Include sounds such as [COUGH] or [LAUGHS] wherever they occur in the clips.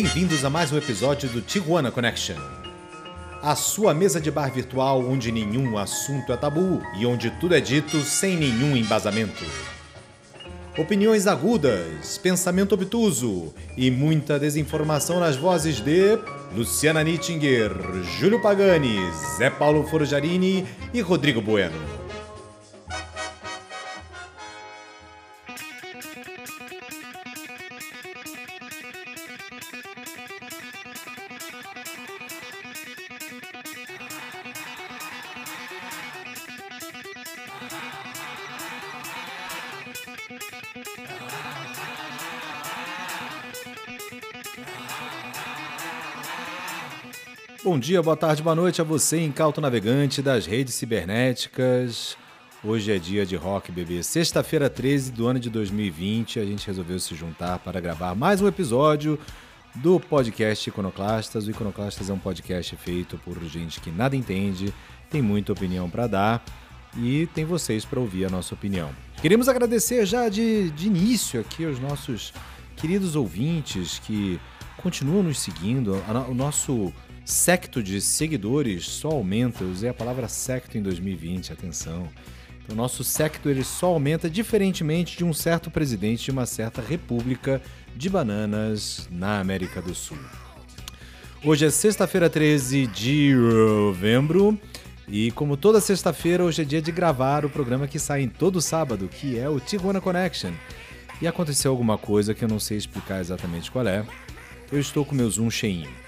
Bem-vindos a mais um episódio do Tijuana Connection. A sua mesa de bar virtual onde nenhum assunto é tabu e onde tudo é dito sem nenhum embasamento. Opiniões agudas, pensamento obtuso e muita desinformação nas vozes de Luciana Nittinger, Júlio Pagani, Zé Paulo Forjarini e Rodrigo Bueno. Bom dia, boa tarde, boa noite a você, incauto navegante das redes cibernéticas. Hoje é dia de rock, bebê. Sexta-feira 13 do ano de 2020, a gente resolveu se juntar para gravar mais um episódio do podcast Iconoclastas. O Iconoclastas é um podcast feito por gente que nada entende, tem muita opinião para dar e tem vocês para ouvir a nossa opinião. Queremos agradecer já de, de início aqui aos nossos queridos ouvintes que continuam nos seguindo. O nosso secto de seguidores só aumenta. Eu usei a palavra secto em 2020, atenção. O nosso secto ele só aumenta diferentemente de um certo presidente de uma certa república de bananas na América do Sul. Hoje é sexta-feira, 13 de novembro. E como toda sexta-feira, hoje é dia de gravar o programa que sai em todo sábado, que é o Tijuana Connection. E aconteceu alguma coisa que eu não sei explicar exatamente qual é. Eu estou com meu Zoom cheinho.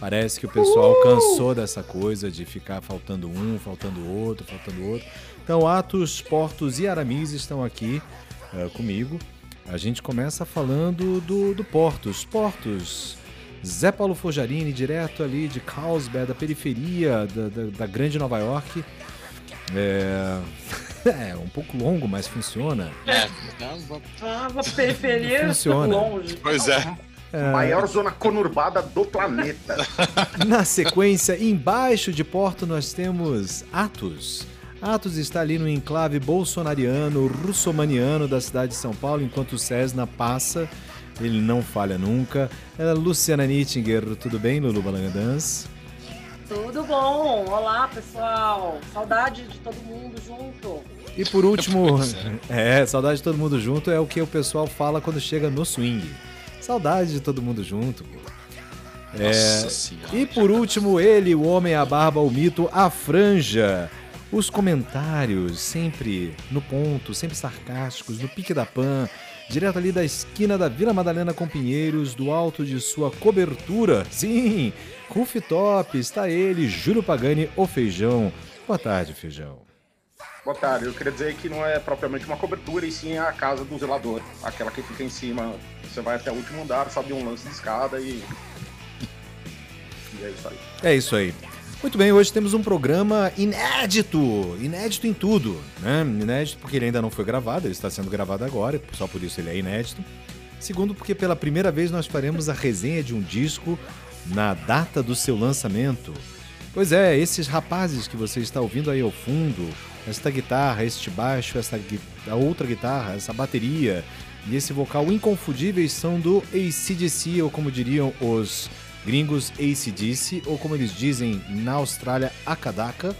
Parece que o pessoal uh! cansou dessa coisa de ficar faltando um, faltando outro, faltando outro. Então, Atos, Portos e Aramis estão aqui uh, comigo. A gente começa falando do, do Portos. Portos, Zé Paulo Fojarini, direto ali de Carlsbad, da periferia da, da, da grande Nova York. É... [LAUGHS] é um pouco longo, mas funciona. É, a periferia funciona. longe. Pois é. É... Maior zona conurbada do planeta. [LAUGHS] Na sequência, embaixo de Porto, nós temos Atos. Atos está ali no enclave bolsonariano, russomaniano da cidade de São Paulo, enquanto o Cessna passa. Ele não falha nunca. É Luciana Nittinger, tudo bem, Lulu Balangandans? Tudo bom. Olá, pessoal. Saudade de todo mundo junto. E por último, [LAUGHS] é, saudade de todo mundo junto é o que o pessoal fala quando chega no swing. Saudade de todo mundo junto, pô. É, e por último, ele, o homem, a barba, o mito, a franja. Os comentários sempre no ponto, sempre sarcásticos, no pique da pan, direto ali da esquina da Vila Madalena com Pinheiros, do alto de sua cobertura. Sim, rooftop, está ele, Júlio Pagani, o Feijão. Boa tarde, Feijão. Boa tarde. Eu queria dizer que não é propriamente uma cobertura, e sim a casa do zelador. Aquela que fica em cima. Você vai até o último andar, sabe um lance de escada e. E é isso aí. É isso aí. Muito bem, hoje temos um programa inédito, inédito em tudo, né? Inédito porque ele ainda não foi gravado, ele está sendo gravado agora, só por isso ele é inédito. Segundo, porque pela primeira vez nós faremos a resenha de um disco na data do seu lançamento. Pois é, esses rapazes que você está ouvindo aí ao fundo, esta guitarra, este baixo, essa a outra guitarra, essa bateria e esse vocal inconfundíveis são do ACDC, ou como diriam os gringos, ACDC, ou como eles dizem na Austrália, Akadaka.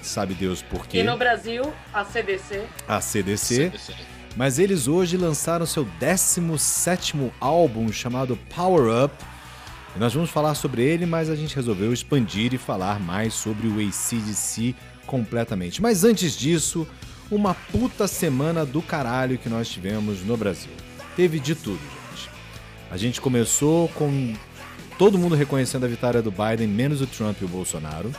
Sabe Deus por quê. E no Brasil, a CDC. A CDC. CDC. Mas eles hoje lançaram seu 17 álbum chamado Power Up. E nós vamos falar sobre ele, mas a gente resolveu expandir e falar mais sobre o ACDC completamente. Mas antes disso, uma puta semana do caralho que nós tivemos no Brasil. Teve de tudo, gente. A gente começou com todo mundo reconhecendo a vitória do Biden, menos o Trump e o Bolsonaro.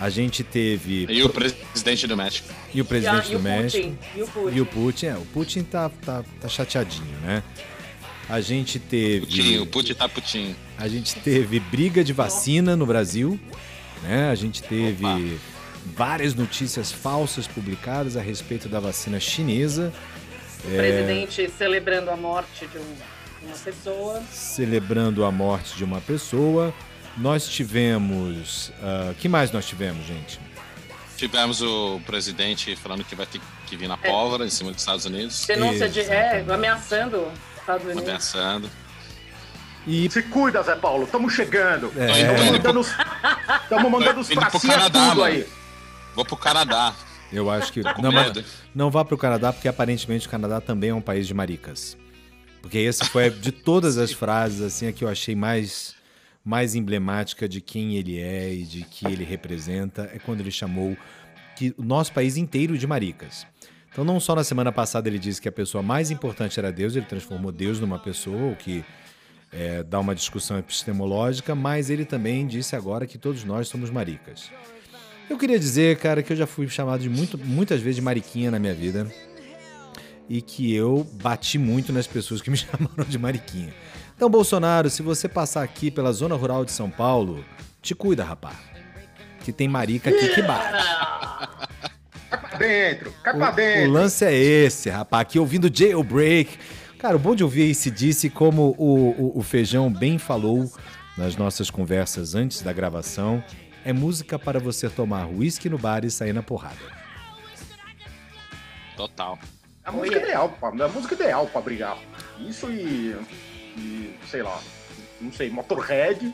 A gente teve. E o presidente do México. E o presidente e a, do e México. Putin. E o Putin. E o Putin, é. O Putin tá, tá, tá chateadinho, né? A gente teve. Putin, o Putin tá Putin. A gente teve briga de vacina no Brasil. Né? A gente teve. Opa várias notícias falsas publicadas a respeito da vacina chinesa. O é... presidente celebrando a morte de um, uma pessoa. Celebrando a morte de uma pessoa. Nós tivemos. Uh, que mais nós tivemos, gente? Tivemos o presidente falando que vai ter que vir na é. pólvora é. em cima dos Estados Unidos. Denúncia de. É, ameaçando Unidos. Ameaçando. E Se cuida, Zé Paulo, tamo chegando. É. Tamo mandando os, tamo mandando os pracinhas Canadá, tudo mano. aí. Vou pro Canadá. eu acho que. Não, mas medo. não vá pro Canadá, porque aparentemente o Canadá também é um país de maricas. Porque esse foi, de todas as frases, assim, a que eu achei mais, mais emblemática de quem ele é e de que ele representa, é quando ele chamou que o nosso país inteiro de maricas. Então, não só na semana passada ele disse que a pessoa mais importante era Deus, ele transformou Deus numa pessoa, o que é, dá uma discussão epistemológica, mas ele também disse agora que todos nós somos maricas. Eu queria dizer, cara, que eu já fui chamado de muito, muitas vezes de mariquinha na minha vida e que eu bati muito nas pessoas que me [LAUGHS] chamaram de mariquinha. Então, Bolsonaro, se você passar aqui pela zona rural de São Paulo, te cuida, rapá. Que tem marica aqui que bate. [LAUGHS] Cai pra dentro, cai pra O, o dentro. lance é esse, rapá. Aqui ouvindo Jailbreak. Cara, o bom de ouvir esse disse, como o, o, o Feijão bem falou nas nossas conversas antes da gravação, é música para você tomar uísque no bar e sair na porrada. Total. É a música ideal, pá. É a música ideal pra brigar. Isso e. e sei lá. Não sei, Motorhead.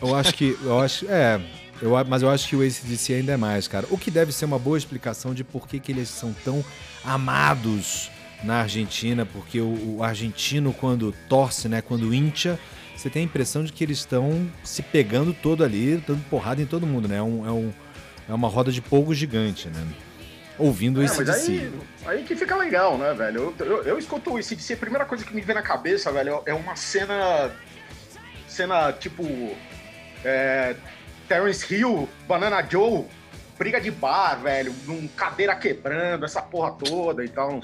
Eu acho que. Eu acho. É. Eu, mas eu acho que o ACDC ainda é mais, cara. O que deve ser uma boa explicação de por que, que eles são tão amados na Argentina, porque o, o argentino, quando torce, né, quando incha, você tem a impressão de que eles estão se pegando todo ali, dando porrada em todo mundo, né? É, um, é, um, é uma roda de polvo gigante, né? Ouvindo o É, ACDC. aí, aí que fica legal, né, velho? Eu, eu, eu escuto isso e a primeira coisa que me vem na cabeça, velho, é uma cena. Cena tipo. É, Terence Hill, Banana Joe, briga de bar, velho, num cadeira quebrando, essa porra toda e tal.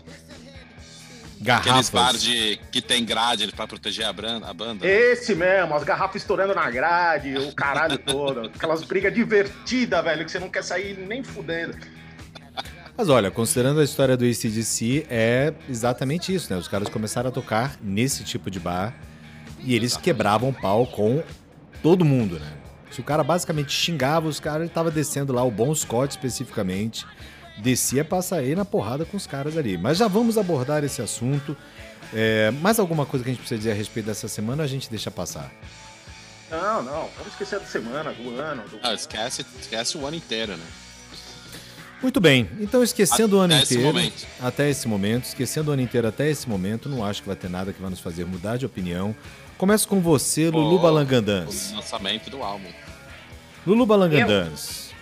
Aqueles bar Garrafas. de, que tem grade pra proteger a, bran- a banda. Esse mesmo, as garrafas estourando na grade, o caralho todo. [LAUGHS] Aquelas brigas divertidas, velho, que você não quer sair nem fudendo. Mas olha, considerando a história do ACDC, é exatamente isso, né? Os caras começaram a tocar nesse tipo de bar e eles quebravam pau com todo mundo, né? Se o cara basicamente xingava os caras, ele tava descendo lá, o Bon Scott especificamente, descia pra sair na porrada com os caras ali. Mas já vamos abordar esse assunto. É, mais alguma coisa que a gente precisa dizer a respeito dessa semana, a gente deixa passar. Não, não, vamos esquecer da semana, do ano. Do... Ah, esquece, esquece o ano inteiro, né? Muito bem, então esquecendo o ano Até esse inteiro, momento. até esse momento, esquecendo o ano inteiro até esse momento, não acho que vai ter nada que vai nos fazer mudar de opinião. Começo com você, Lulu Oh, Balangandãs. O lançamento do álbum. Lulu Balangandãs.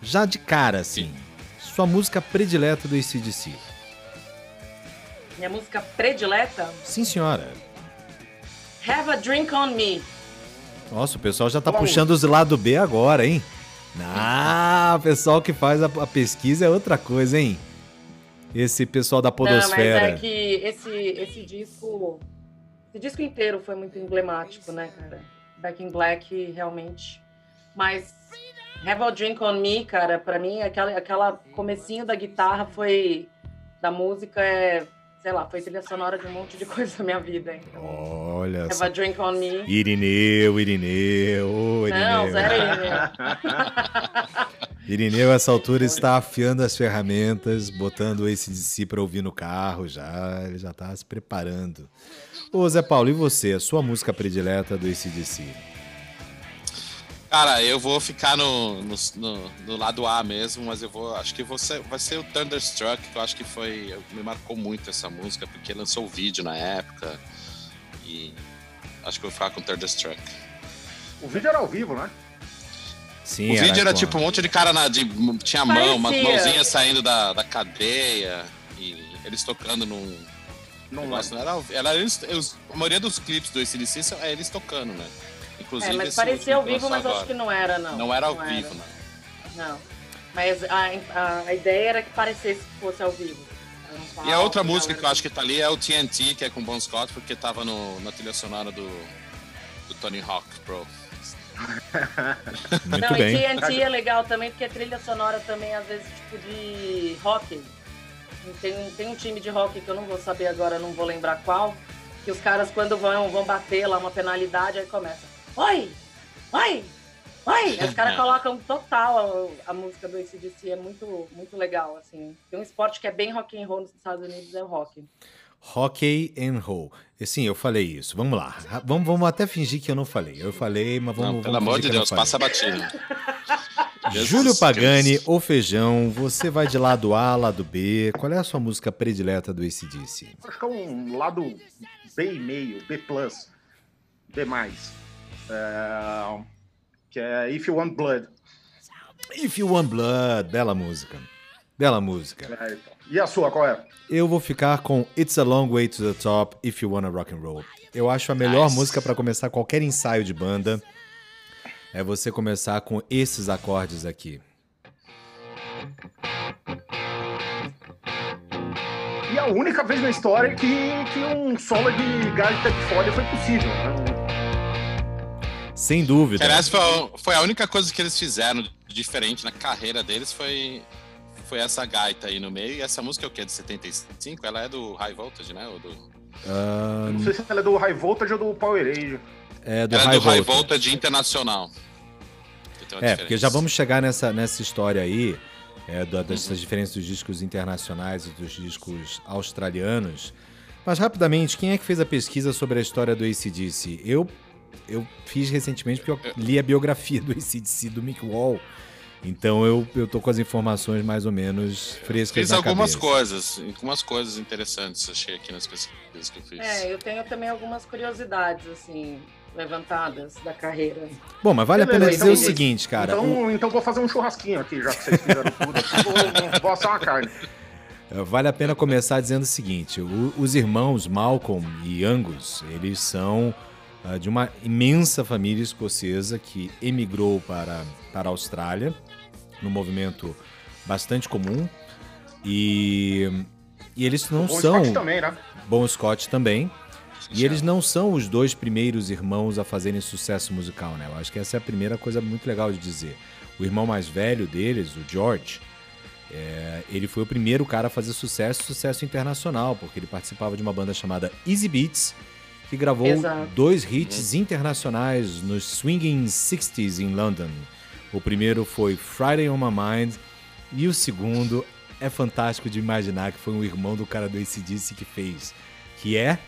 Já de cara, assim, sua música predileta do ACDC. Minha música predileta, Sim, senhora. Have a Drink on Me. Nossa, o pessoal já tá Vamos. puxando os lado B agora, hein? Ah, o pessoal que faz a, a pesquisa é outra coisa, hein? Esse pessoal da Não, mas podosfera. é que esse, esse disco. Esse disco inteiro foi muito emblemático, né, cara? Back in Black, realmente. Mas Have a Drink on Me, cara, pra mim, aquela, aquela comecinho da guitarra foi. Da música é. Sei lá, foi trilha sonora de um monte de [LAUGHS] coisa na minha vida. Então, Olha Have só. a Drink on Me. Irineu, Irineu, ô Irineu. Não, zero aí, né? [LAUGHS] Irineu, essa altura, está afiando as ferramentas, botando esse de si para ouvir no carro já. Ele já tá se preparando. Ô, Zé Paulo, e você? A sua música predileta do ACDC? Cara, eu vou ficar no, no, no- no lado A mesmo, mas eu vou. Acho que você vai ser o Thunderstruck, que eu acho que foi. Me marcou muito essa música, porque lançou o vídeo na época. E acho que eu vou ficar com Thunderstruck. O vídeo era ao vivo, né? Sim, o vídeo era com- tipo um monte de cara na, de. Tinha mão, umas mãozinhas saindo da, da cadeia. E eles tocando num. Não não era, era eles, os- a maioria dos clipes do ACDC é eles tocando, né? Inclusive. É, mas parecia ao vivo, mas eu acho que não era, não. Não era ao Não vivo, né? Não. Mas a, a, a ideia era que parecesse que fosse ao vivo. Era E a outra música que eu acho que tá ali é o TNT, que é com Bon Scott, porque tava no, na trilha sonora do, do Tony Hawk Pro. [LAUGHS] Muito Não, bem. e TNT é legal também, porque é trilha sonora também, às vezes, tipo de rock. Tem, tem um time de rock que eu não vou saber agora, não vou lembrar qual, que os caras, quando vão, vão bater lá uma penalidade, aí começa. Oi! Oi! Oi! Os caras [LAUGHS] colocam total a, a música do ACDC, é muito, muito legal, assim. Tem um esporte que é bem rock and roll nos Estados Unidos, é o rock. Hockey and Roll. E, Sim, eu falei isso. Vamos lá. Vamos, vamos até fingir que eu não falei. Eu falei, mas vamos. não, pelo vamos amor de Deus, passa batido. [LAUGHS] Júlio Pagani, o feijão, você vai de lado A, lado B. Qual é a sua música predileta do ACDC? Acho que é um lado B e meio, B+, B+. É, que é If You Want Blood. If You Want Blood, bela música. Bela música. É, então. E a sua, qual é? Eu vou ficar com It's a Long Way to the Top, If You Wanna Rock and Roll. Eu acho a melhor Nice. música para começar qualquer ensaio de banda. É você começar com esses acordes aqui. E a única vez na história que, que um solo de gaita de folha foi possível. Né? Sem dúvida. Aliás, foi, foi a única coisa que eles fizeram diferente na carreira deles foi, foi essa gaita aí no meio. E essa música é o que? De 75? Ela é do High Voltage, né? Ou do... Ah, Não sei se ela é do High Voltage ou do Power Age. é do Ela é High do High Voltage. Voltage Internacional. Tem uma É, porque já vamos chegar nessa, nessa história aí, é, da- dessas diferenças dos discos internacionais e dos discos australianos. Mas rapidamente, quem é que fez a pesquisa sobre a história do ACDC? Eu, eu fiz recentemente porque eu li a biografia do ACDC do Mick Wall. Então eu, eu tô com as informações mais ou menos frescas Fiz na algumas cabeça. coisas, algumas coisas interessantes achei aqui nas pesquisas que eu fiz. É, eu tenho também algumas curiosidades, assim, levantadas da carreira. Bom, mas vale a pena dizer então, o seguinte, cara. então, o- então vou fazer um churrasquinho aqui, já que vocês fizeram tudo. aqui, [LAUGHS] vou, vou assar uma carne. É, Vale a pena começar dizendo o seguinte: o- os irmãos Malcolm e Angus, eles são ah, de uma imensa família escocesa que emigrou para, para a Austrália, num movimento bastante comum. E, e eles não Bom são. Scott também, né? Bom Scott também. E eles não são os dois primeiros irmãos a fazerem sucesso musical, né? Eu acho que essa é a primeira coisa muito legal de dizer. O irmão mais velho deles, o George, é, ele foi o primeiro cara a fazer sucesso, sucesso internacional, porque ele participava de uma banda chamada Easy Beats, que gravou Exato. dois hits internacionais nos Swinging 60s em London. O primeiro foi Friday on My Mind e o segundo é fantástico de imaginar que foi um irmão do cara do ACDC que fez, que é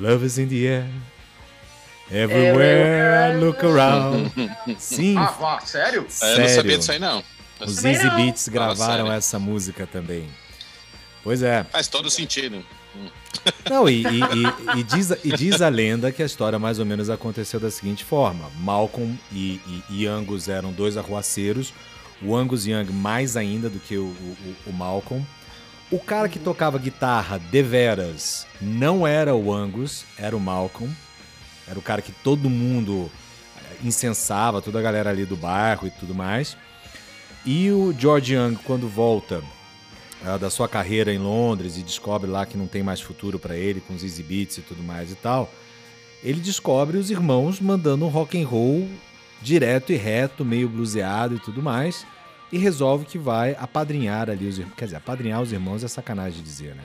Love is in the air. Everywhere, look around. [LAUGHS] Sim, Ah, vá, sério? É, eu não sério. sabia disso aí, não. Os Também Easy não. Beats Fala gravaram sério. essa música também. Pois é. Faz todo sentido. [LAUGHS] Não, e, e- e- e diz, e diz a lenda que a história mais ou menos aconteceu da seguinte forma: Malcolm e, e- Angus eram dois arruaceiros, o Angus Young mais ainda do que o, o- o Malcolm. O cara que tocava guitarra deveras não era o Angus, era o Malcolm. Era o cara que todo mundo eh, incensava, toda a galera ali do bairro e tudo mais. E o George Young, quando volta da sua carreira em Londres e descobre lá que não tem mais futuro pra ele com os Easy Beats e tudo mais e tal, ele descobre os irmãos mandando um rock and roll direto e reto, meio bluseado e tudo mais, e resolve que vai apadrinhar ali os irmãos. Quer dizer, apadrinhar os irmãos é sacanagem de dizer, né?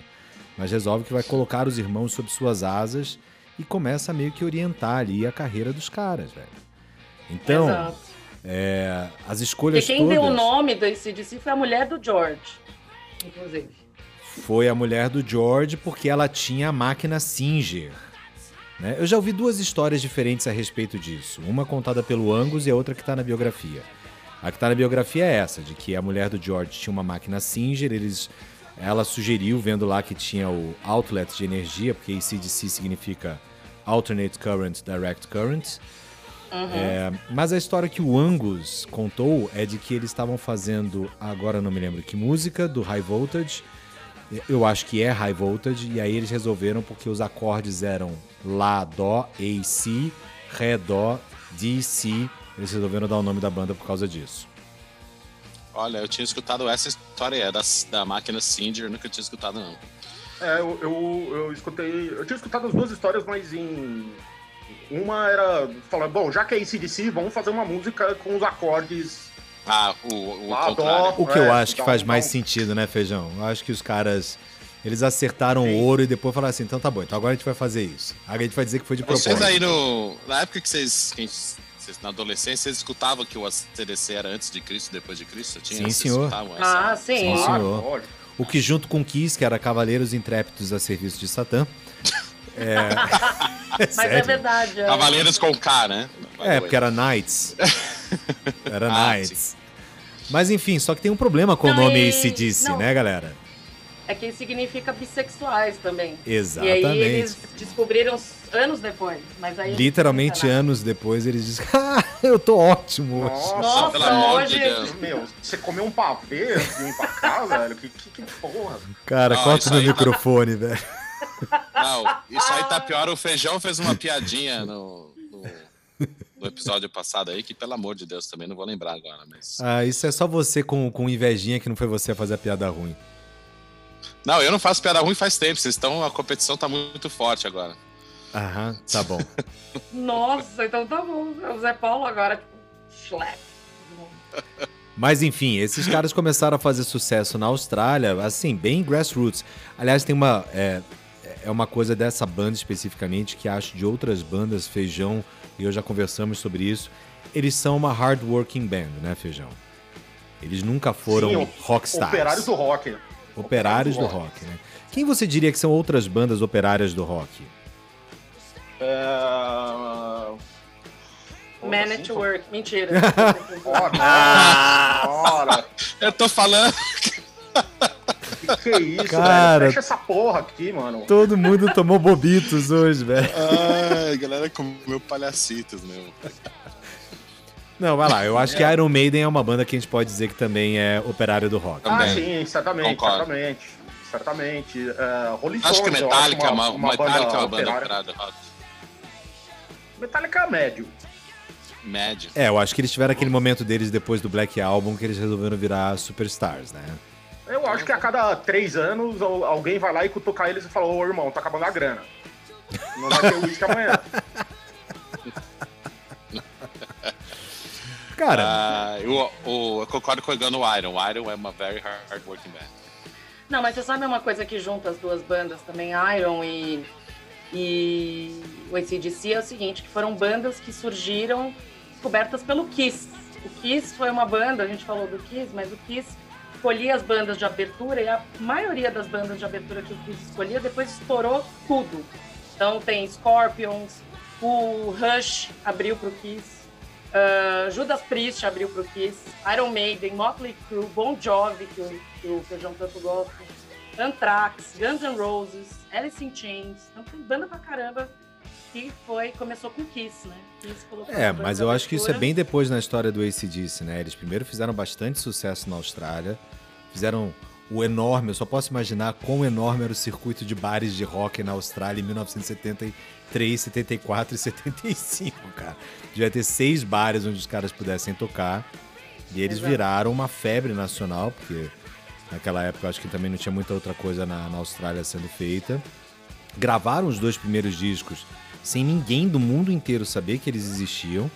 Mas resolve que vai colocar os irmãos sob suas asas e começa a meio que orientar ali a carreira dos caras, velho. Então, é, as escolhas quem todas... deu o nome do ACDC foi a mulher do George, inclusive. foi a mulher do George porque ela tinha a máquina Singer. né? Eu já ouvi duas histórias diferentes a respeito disso. Uma contada pelo Angus e a outra que está na biografia. A que está na biografia é essa, de que a mulher do George tinha uma máquina Singer, eles, ela sugeriu, vendo lá que tinha o outlet de energia, porque ACDC significa Alternate Current, Direct Current. É, mas a história que o Angus contou é de que eles estavam fazendo, agora eu não me lembro que música, do High Voltage. Eu acho que é High Voltage, e aí eles resolveram porque os acordes eram Lá, Dó, A, Si, Ré, Dó, D, Si. Eles resolveram dar o nome da banda por causa disso. Olha, eu tinha escutado essa história é, da, da máquina Singer, nunca tinha escutado, não. É, eu, eu, eu escutei. Eu tinha escutado as duas histórias, mas em. Uma era. Falar, bom, já que é ACDC, vamos fazer uma música com os acordes. Ah, o, o Ah, contrário. O que eu É, acho que faz um- mais dá um- sentido, né, Feijão? Eu acho que os caras. Eles acertaram Sim. o ouro e depois falaram assim: então tá bom, então agora a gente vai fazer isso. Agora a gente vai dizer que foi de propósito. Vocês aí no. Na época que vocês. que vocês na adolescência, vocês escutavam que o ACDC era antes de Cristo, depois de Cristo? Tinha, Sim, senhor. essa- Ah, sim. Sim, Claro, senhor. O que junto com Kiss, que era Cavaleiros Intrépidos a Serviço de Satã. É, [LAUGHS] é Mas é sério. verdade. é. Cavaleiros com K, né? É, porque era Knights. [LAUGHS] Era Ah, Knights. Mas enfim, só que tem um problema com o Não, nome e- ACDC, não. né, galera? É que significa bissexuais também. Exatamente. E aí eles descobriram anos depois. Mas aí Literalmente anos depois eles dizem: [LAUGHS] Ah, eu tô ótimo hoje. Nossa, Nossa, pelo amor de hoje- Deus. Meu, você comeu um pavê vir pra cá, velho? Que, que, que porra. Cara, Não, corta no tá- microfone, velho. Não, isso aí tá pior. O Feijão fez uma piadinha no, no, no episódio passado aí, que pelo amor de Deus também não vou lembrar agora, mas. Ah, isso é só você com, com invejinha que não foi você a fazer a piada ruim. Não, eu não faço piada ruim faz tempo. Vocês estão. A competição tá muito forte agora. Aham, tá bom. [LAUGHS] Nossa, então tá bom. O Zé Paulo agora, tipo, schlep. Mas enfim, esses caras começaram a fazer sucesso na Austrália, assim, bem grassroots. Aliás, tem uma. É, é uma coisa dessa banda especificamente que acho de outras bandas, Feijão, e eu já conversamos sobre isso. Eles são uma hardworking band, né, Feijão? Eles nunca foram Sim, rockstars. Operários do rock. Operários do rock, né? Quem você diria que são outras bandas operárias do rock? É... Man at Assim, Work. Mentira. [LAUGHS] Ora, ora. Eu tô falando. [LAUGHS] Que isso, Cara. velho? Fecha essa porra aqui, mano. Todo mundo tomou bobitos hoje, velho. Ai, galera comeu palhacitos, meu. Não, vai lá. Eu acho que Iron Maiden é uma banda que a gente pode dizer que também é operária do rock. Ah, Também. sim, certamente, Concordo. certamente. Certamente. É, Rolling Acho que Stones, eu Metallica é uma, Metallica é uma banda operária. do rock. Metallica é médio. Médio. É, eu acho que eles tiveram aquele momento deles depois do Black Album que eles resolveram virar superstars, né? Eu acho que a cada três anos al- alguém vai lá e cutucar eles e fala, ô irmão, tá acabando a grana. Não vai ter uísque amanhã. [LAUGHS] Cara, Ah, eu, o- eu concordo com o Egan no Iron. O Iron é uma very hard, hard working band. Não, mas você sabe uma coisa que junta as duas bandas também, Iron e, e o ACDC, é o seguinte, que foram bandas que surgiram descobertas pelo Kiss. O Kiss foi uma banda, a gente falou do Kiss, mas o Kiss escolhia as bandas de abertura e a maioria das bandas de abertura que o Kiss escolhia depois estourou tudo. Então tem Scorpions, o Rush abriu pro Kiss, ah, Judas Priest abriu pro Kiss, Iron Maiden, Motley Crue, Bon Jovi, que o, que o Feijão tanto gosta, Anthrax, Guns N' Roses, Alice in Chains. Então tem banda pra caramba que foi, começou com Kiss, né? Kiss colocou é, mas eu acho que isso é bem depois na história do ACDC, né? Eles primeiro fizeram bastante sucesso na Austrália, fizeram o enorme, eu só posso imaginar quão enorme era o circuito de bares de rock na Austrália em 1973, 74 e 75, cara. Devia ter seis bares onde os caras pudessem tocar. E eles Exato. viraram uma febre nacional, porque naquela época eu acho que também não tinha muita outra coisa na, na Austrália sendo feita. Gravaram os dois primeiros discos sem ninguém do mundo inteiro saber que eles existiam.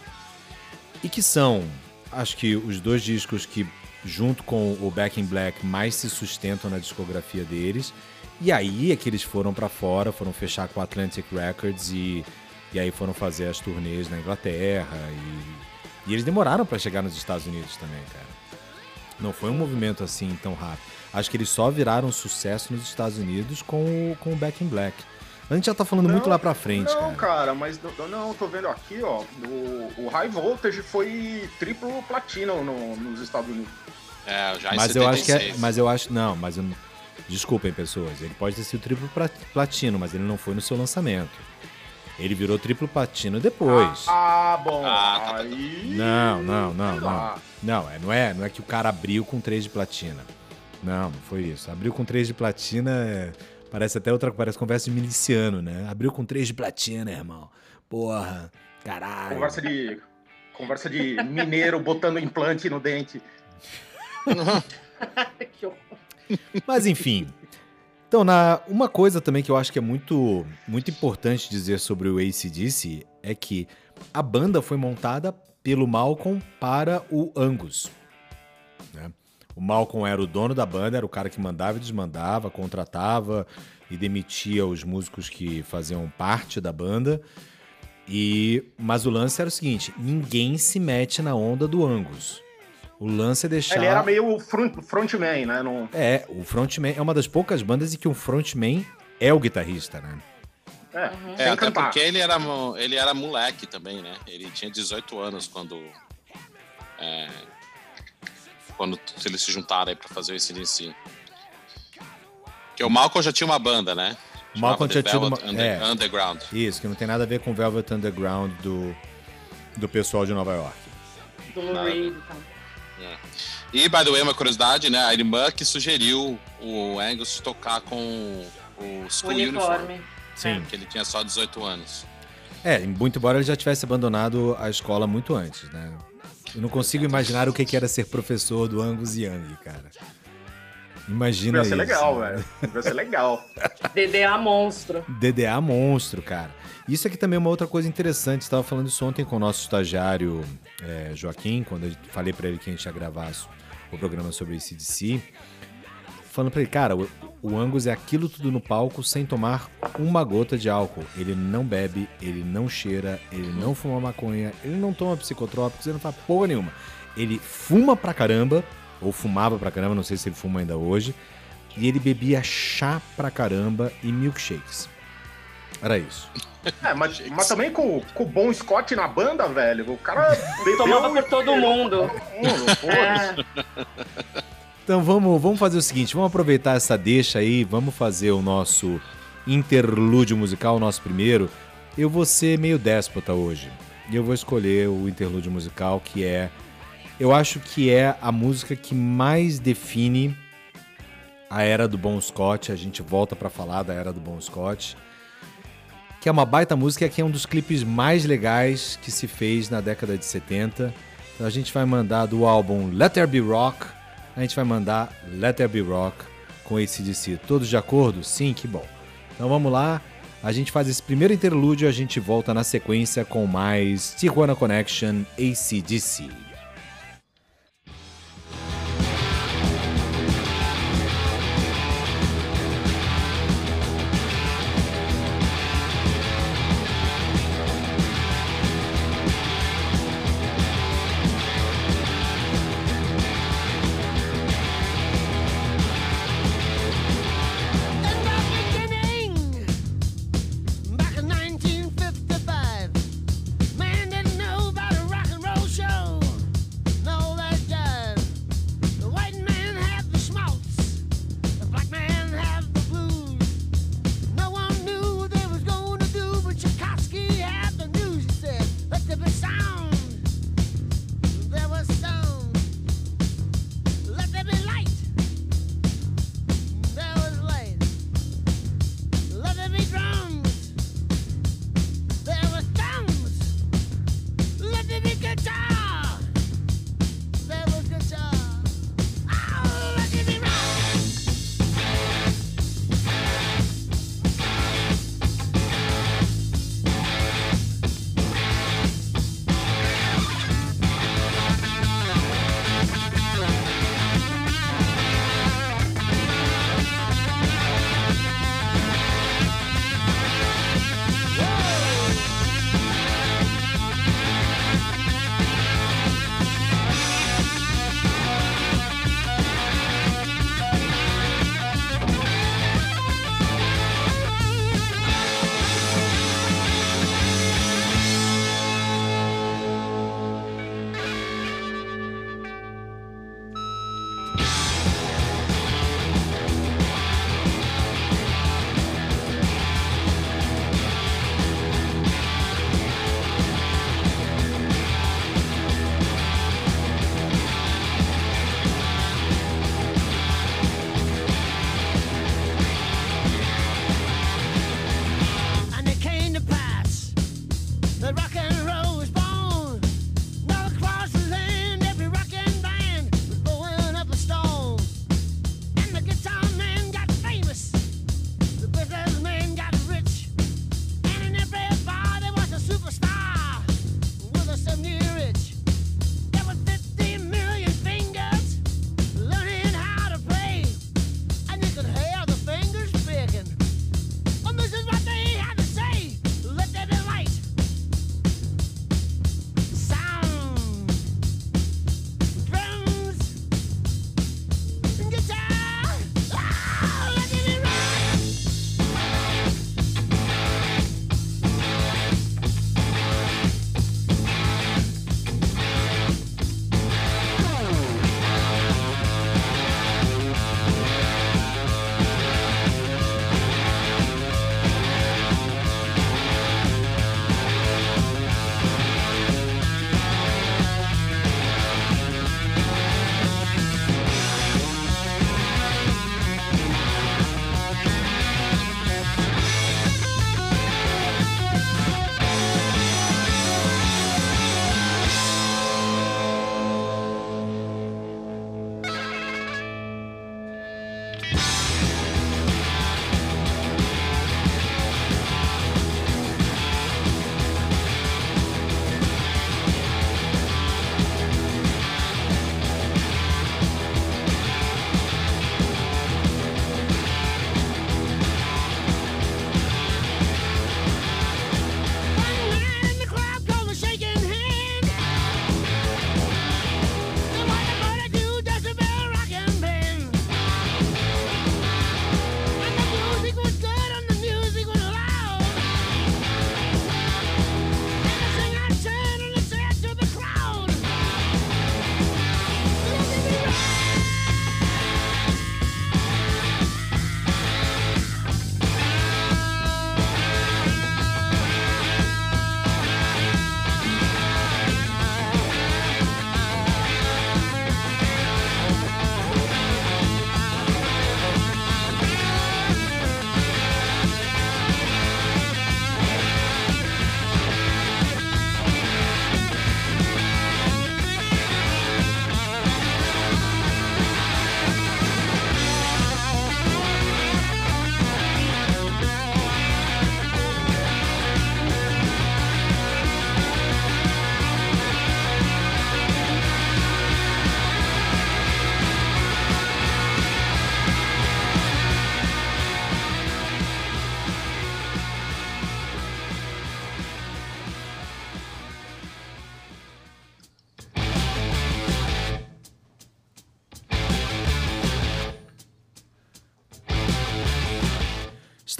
E que são, acho que os dois discos que, junto com o Back in Black, mais se sustentam na discografia deles. E aí é que eles foram pra fora, foram fechar com a Atlantic Records e, e aí foram fazer as turnês na Inglaterra. E, e eles demoraram pra chegar nos Estados Unidos também, cara. Não foi um movimento assim tão rápido. Acho que eles só viraram sucesso nos Estados Unidos com o, com o Back in Black. A gente já tá falando muito Não, lá pra frente, Não, cara. cara, mas não, não, tô vendo aqui, ó. O, o High Voltage foi triplo platino no- nos Estados Unidos. É, já em Mas eu acho que é, 76. mas eu acho não, mas eu, desculpem pessoas, ele pode ter sido triplo pla- platino, mas ele não foi no seu lançamento. Ele virou triplo platino depois. Ah, bom. Ah, tá, tá, tá. aí. Não, não, não, não. Não, é, não é, não é que o cara abriu com 3 de platina. Não, não foi isso. Abriu com 3 de platina, é, parece até outra, parece conversa de miliciano, né? Abriu com 3 de platina, irmão. Porra, caralho. Conversa de. Conversa de mineiro botando implante no dente. [LAUGHS] que horror. Mas enfim. Então, na, uma coisa também que eu acho que é muito, muito importante dizer sobre o ACDC é que a banda foi montada pelo Malcolm para o Angus. né? O Malcolm era o dono da banda, era o cara que mandava e desmandava, contratava e demitia os músicos que faziam parte da banda. E mas o lance era o seguinte: ninguém se mete na onda do Angus. O lance é deixar. Ele era meio front, frontman, né? No... É, o frontman é uma das poucas bandas em que um frontman é o guitarrista, né? É, Uhum. É, até cantar. porque ele era, ele era moleque também, né? Ele tinha 18 anos quando. é, quando t- eles se juntaram aí pra fazer o ACDC. Porque o Malcolm já tinha uma banda, né? O Malcolm Chamava tinha uma- Velvet Under- é. Underground. Isso, que não tem nada a ver com Velvet Underground do, do pessoal de Nova York. Do. Reed e tal. E, by the way, uma curiosidade, né? A irmã que sugeriu o Angus tocar com o School Uniform. Uniforme. Sim. Porque ele tinha só 18 anos. É, muito embora ele já tivesse abandonado a escola muito antes, né? Eu não consigo imaginar o que era ser professor do Angus Young, cara. Imagina isso. ser legal, né? velho. Ia ser legal. [LAUGHS] DDA monstro. DDA monstro, cara. Isso aqui também é uma outra coisa interessante. Estava falando isso ontem com o nosso estagiário é, Joaquim, quando eu falei para ele que a gente ia gravar o programa sobre CDC. Falando para ele, cara, o, o Angus é aquilo tudo no palco sem tomar uma gota de álcool. Ele não bebe, ele não cheira, ele não fuma maconha, ele não toma psicotrópicos, ele não faz porra nenhuma. Ele fuma pra caramba, ou fumava pra caramba, não sei se ele fuma ainda hoje, e ele bebia chá pra caramba e milkshakes. Era isso. É, mas, mas também com, com o Bom Scott na banda, velho. O cara [LAUGHS] bebeu Tomava por todo mundo. [LAUGHS] Mundo, foda-se. É, Então vamos, vamos fazer o seguinte, vamos aproveitar essa deixa aí, vamos fazer o nosso interlúdio musical, o nosso primeiro. Eu vou ser meio déspota hoje. E eu vou escolher o interlúdio musical que é eu acho que é a música que mais define a era do Bon Scott. A gente volta pra falar da era do Bon Scott. Que é uma baita música, que é um dos clipes mais legais que se fez na década de 70. Então a gente vai mandar do álbum Let There Be Rock, a gente vai mandar Let There Be Rock com ACDC. Todos de acordo? Sim, que bom. Então vamos lá, a gente faz esse primeiro interlúdio, a gente volta na sequência com mais Tijuana Connection ACDC.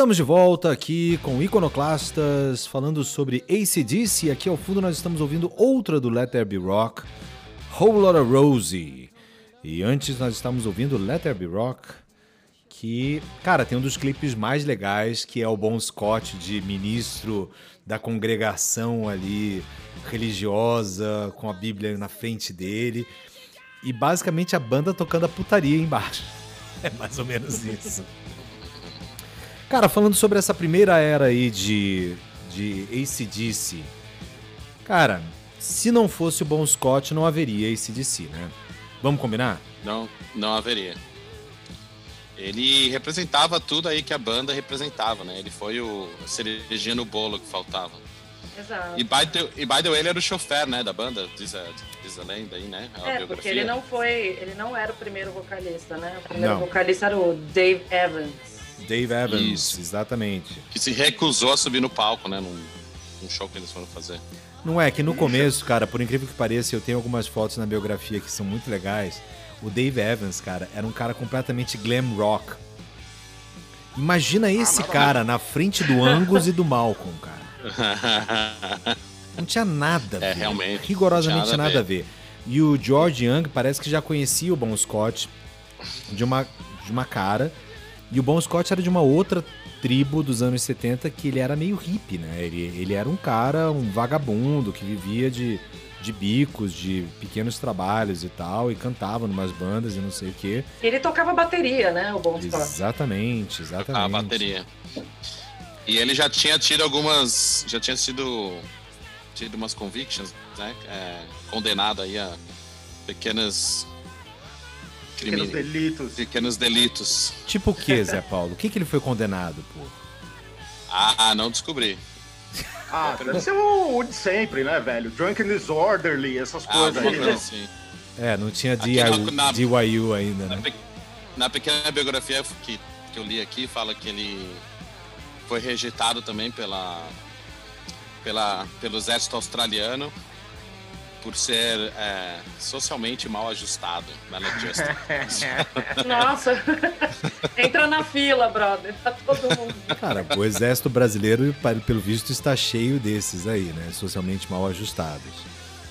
Estamos de volta aqui com Iconoclastas, falando sobre ACDC. Aqui ao fundo nós estamos ouvindo outra do Let There Be Rock, Whole Lotta Rosie. E antes nós estamos ouvindo Let There Be Rock, que, cara, tem um dos clipes mais legais, que é o Bon Scott de ministro da congregação ali religiosa, com a Bíblia na frente dele. E basicamente a banda tocando a putaria embaixo. [LAUGHS] É mais ou menos isso. Cara, falando sobre essa primeira era aí de, de ACDC, cara, se não fosse o Bon Scott, não haveria ACDC, né? Vamos combinar? Não, não haveria. Ele representava tudo aí que a banda representava, né? Ele foi o a cerejinha no bolo que faltava. Exato. E by, the, e by the way, ele era o chofer, né, da banda, diz a, diz a lenda aí, né? a É, biografia. porque ele não foi. Ele não era o primeiro vocalista, né? O primeiro Não. vocalista era o Dave Evans. Dave Evans, Isso. exatamente. Que se recusou a subir no palco, né, num, num show que eles foram fazer. Não é que no começo, cara, por incrível que pareça, eu tenho algumas fotos na biografia que são muito legais. O Dave Evans, cara, era um cara completamente glam rock. Imagina esse nada a cara na frente do Angus e do Malcolm, cara. [LAUGHS] Não tinha nada a É, ver. realmente, Rigorosamente não tinha nada a ver. E o George Young parece que já conhecia o Bon Scott de uma, de uma cara. E o Bon Scott era de uma outra tribo dos anos 70 que ele era meio hippie, né? Ele, ele era um cara, um vagabundo que vivia de, de bicos, de pequenos trabalhos e tal, e cantava numas bandas e não sei o quê. Ele tocava bateria, né? O Bon Scott. Exatamente, exatamente. a bateria. E ele já tinha tido algumas. Já tinha sido. tido umas convictions, né? É, condenado aí a pequenas. Pequenos crime- delitos. pequenos delitos. Tipo o que, Zé Paulo? O que, que ele foi condenado por? Ah, não descobri. Ah, deve ser o, o de sempre, né, velho? Drunken Disorderly, essas Ah, coisas aí. coisa né? assim. É, não tinha DIU, na- DYU ainda, Na, né? pe- na pequena biografia que, que eu li aqui, fala que ele foi rejeitado também pela, pela, pelo exército australiano por ser é, socialmente mal ajustado. maladjusted. [LAUGHS] Nossa, entra na fila, brother. Tá todo mundo. Cara, o exército brasileiro, pelo visto, está cheio desses aí, né? Socialmente mal ajustados.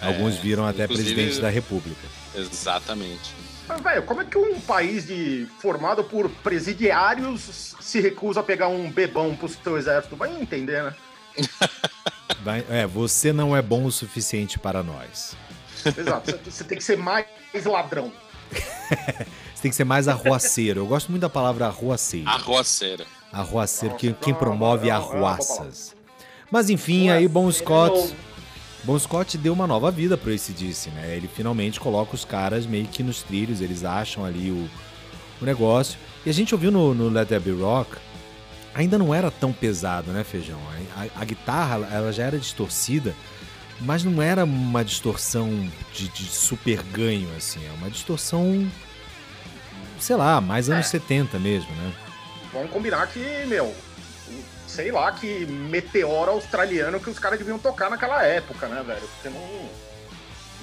Alguns viram até presidente da república. Exatamente. Mas, velho, como é que um país de, formado por presidiários se recusa a pegar um bebão pro seu exército? Vai entender, né? [LAUGHS] Vai- é, você não é bom o suficiente para nós. Exato. Você- tem que ser mais ladrão. [LAUGHS] Você tem que ser mais arruaceiro. Eu gosto muito da palavra arruaceiro. Arroaceira. Arruaceiro, que, quem não, promove não, não, arruaças. Mas enfim, aí Bon Nossa, Scott... Bon Scott deu uma nova vida pro ACDC, né? Ele finalmente coloca os caras meio que nos trilhos, eles acham ali o, o negócio. E a gente ouviu no, no Let There Be Rock, ainda não era tão pesado, né, Feijão? A, a- a guitarra, ela já era distorcida, mas não era uma distorção de, de super ganho, assim. É uma distorção, sei lá, mais anos É. 70 mesmo, né? Vamos combinar que, meu, sei lá, que meteoro australiano que os caras deviam tocar naquela época, né, velho? Porque não.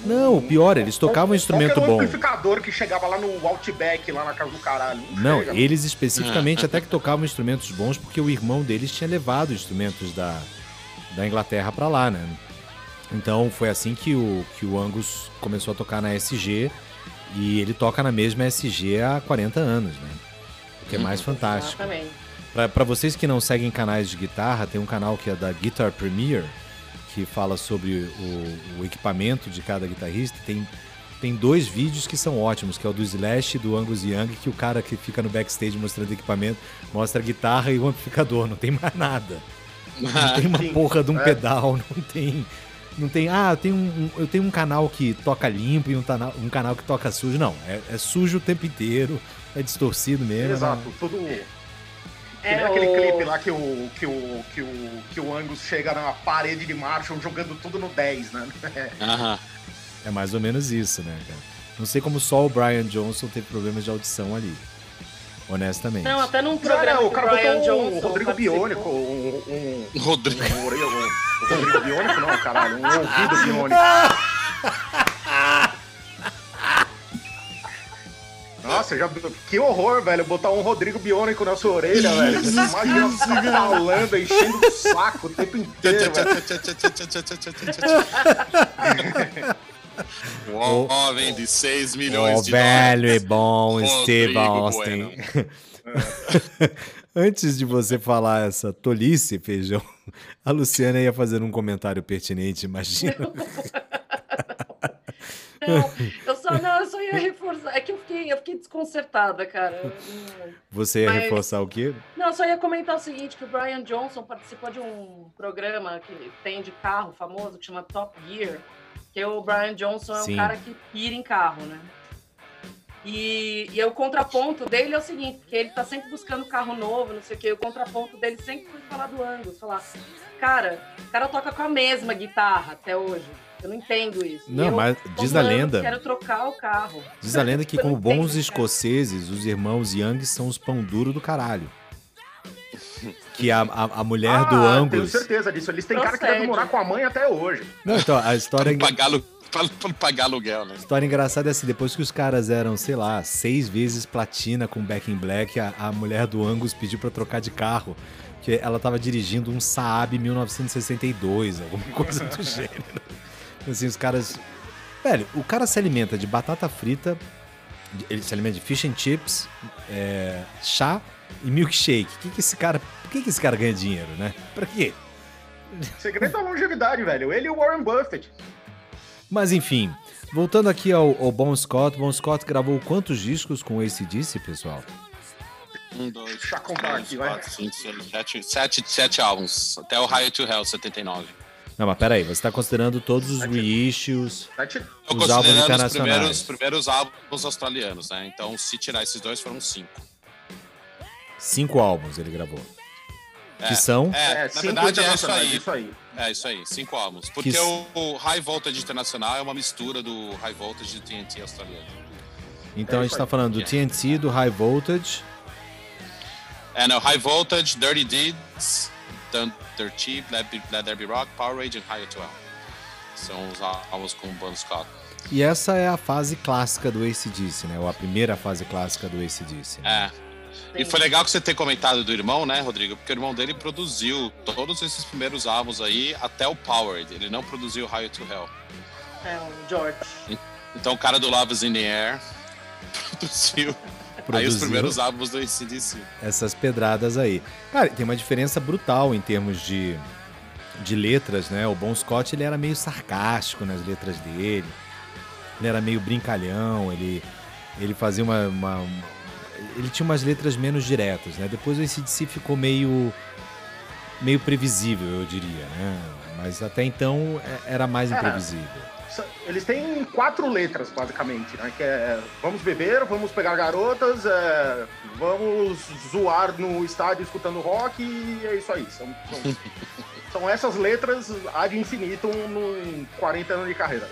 Não, o pior, eles tocavam um instrumento Qual que era o bom. amplificador que chegava lá no Outback, lá na casa do caralho. Não, chega, eles especificamente até que tocavam instrumentos bons porque o irmão deles tinha levado instrumentos da, da Inglaterra pra lá, né? Então foi assim que o, que o Angus começou a tocar na SG e ele toca na mesma SG há 40 anos, né? O que é mais fantástico. Exatamente. Pra vocês que não seguem canais de guitarra, tem um canal que é da Guitar Premier, que fala sobre o, o equipamento de cada guitarrista. Tem, tem dois vídeos que são ótimos, que é o do Slash e do Angus Young, que o cara que fica no backstage mostrando equipamento mostra a guitarra e o amplificador, não tem mais nada. Não tem uma [LAUGHS] porra de um é. pedal, não tem. Não tem. Ah, eu tenho um, eu tenho um canal que toca limpo e um, tana- um canal que toca sujo. Não, é, é sujo o tempo inteiro, é distorcido mesmo. Exato, Que É, aquele o- clipe lá que o, que, o, que, o, que o Angus chega na parede de Marshall jogando tudo no 10, né? [LAUGHS] Aham. É mais ou menos isso, né, cara? Não sei como só o Brian Johnson teve problemas de audição ali. Honestamente. Não, até num Cara, programa o que cara o Brian botou Johnson o Rodrigo. Biônico, um, um, [LAUGHS] Rodrigo. um, um- o Rodrigo Biônico não, caralho, um ouvido [LAUGHS] biônico. Nossa, já, que horror, velho. Botar um Rodrigo Bionico na sua orelha, velho. Você imagina você falando, enchendo o saco o tempo inteiro, velho. O homem de 6 milhões O de velho e bom Rodrigo Steve Austin. Bueno. [LAUGHS] Antes de você falar essa tolice, feijão, a Luciana ia fazer um comentário pertinente, imagina. [LAUGHS] Não, [LAUGHS] eu só, não, eu só ia reforçar. É que eu fiquei, eu fiquei desconcertada, cara. Você ia Mas- reforçar o quê? Não, eu só ia comentar o seguinte, que o Brian Johnson participou de um programa que tem de carro famoso, que chama Top Gear, que o Brian Johnson é Sim. um cara que pira em carro, né? E, e o contraponto dele é o seguinte, que ele tá sempre buscando carro novo, não sei o quê, o contraponto dele sempre foi falar do Angus, falar, cara, o cara toca com a mesma guitarra até hoje. Eu não entendo isso. Não, eu, mas diz a lenda, Quero trocar o carro. diz a lenda que como bons escoceses, os irmãos Young são os pão duro do caralho. Que a, a, a mulher do Ah, tenho Angus... certeza disso. Eles têm cara que Procede. deve morar com a mãe até hoje. Não, então, a história... Pra pagar, pra, pra pagar aluguel, né? história engraçada é assim, depois que os caras eram, sei lá, seis vezes platina com Back in Black, a, a mulher do Angus pediu pra trocar de carro. Que ela tava dirigindo um Saab 1962, alguma coisa do [LAUGHS] gênero. Assim, os caras. Velho, o cara se alimenta de batata frita, ele se alimenta de fish and chips, é, chá e milkshake. Que que esse cara, por que, que esse cara ganha dinheiro, né? Pra quê? O segredo da longevidade, velho. Ele e o Warren Buffett. Mas enfim, voltando aqui ao, ao Bon Scott, Bon Scott gravou quantos discos com o ACDC, pessoal? Um, dois, Deixa eu contar três, aqui, vai. quatro, cinco, seis, sete, sete, sete álbuns. Até o High to Hell, 79. Não, mas peraí, você tá considerando todos os reissues, Tá te- Eu Os álbuns considerando os internacionais. primeiros, primeiros álbuns australianos, né? Então, se tirar esses dois, foram cinco. cinco álbuns ele gravou. É, Que são? É, É, na verdade é isso internacionais, aí. Isso aí. É isso aí, cinco álbuns. Porque Que- o, High Voltage Internacional é uma mistura do High Voltage e do TNT australiano. Então É a gente tá aí. falando do TNT, do High Voltage, É, não, High Voltage, Dirty Deeds, Thunder Cheap, Let, Be- Let There Be Rock, Power Rage e Higher to Hell. São os álbuns com o Bon Scott. e essa é a fase clássica do ACDC, né? Ou a primeira fase clássica do ACDC. Né? É. E foi legal que você ter comentado do irmão, né, Rodrigo? Porque o irmão dele produziu todos esses primeiros álbuns aí até o Powered. Ele não produziu Higher to Hell. É, o George. Então o cara do Love is in the Air [LAUGHS] produziu, aí os Produziu primeiros álbuns do ACDC. essas pedradas aí. Cara, tem uma diferença brutal em termos de, de letras, né? O Bon Scott, ele era meio sarcástico nas letras dele. Ele era meio brincalhão, ele, ele fazia uma, uma- Ele tinha umas letras menos diretas, né? Depois o ACDC ficou meio... Meio previsível, eu diria, né? Mas até então é- era mais imprevisível. Eles têm quatro letras, basicamente, né? Que é vamos beber, vamos pegar garotas, é, vamos zoar no estádio escutando rock e é isso aí. São, são, [LAUGHS] são essas letras ad infinito num 40 anos de carreira.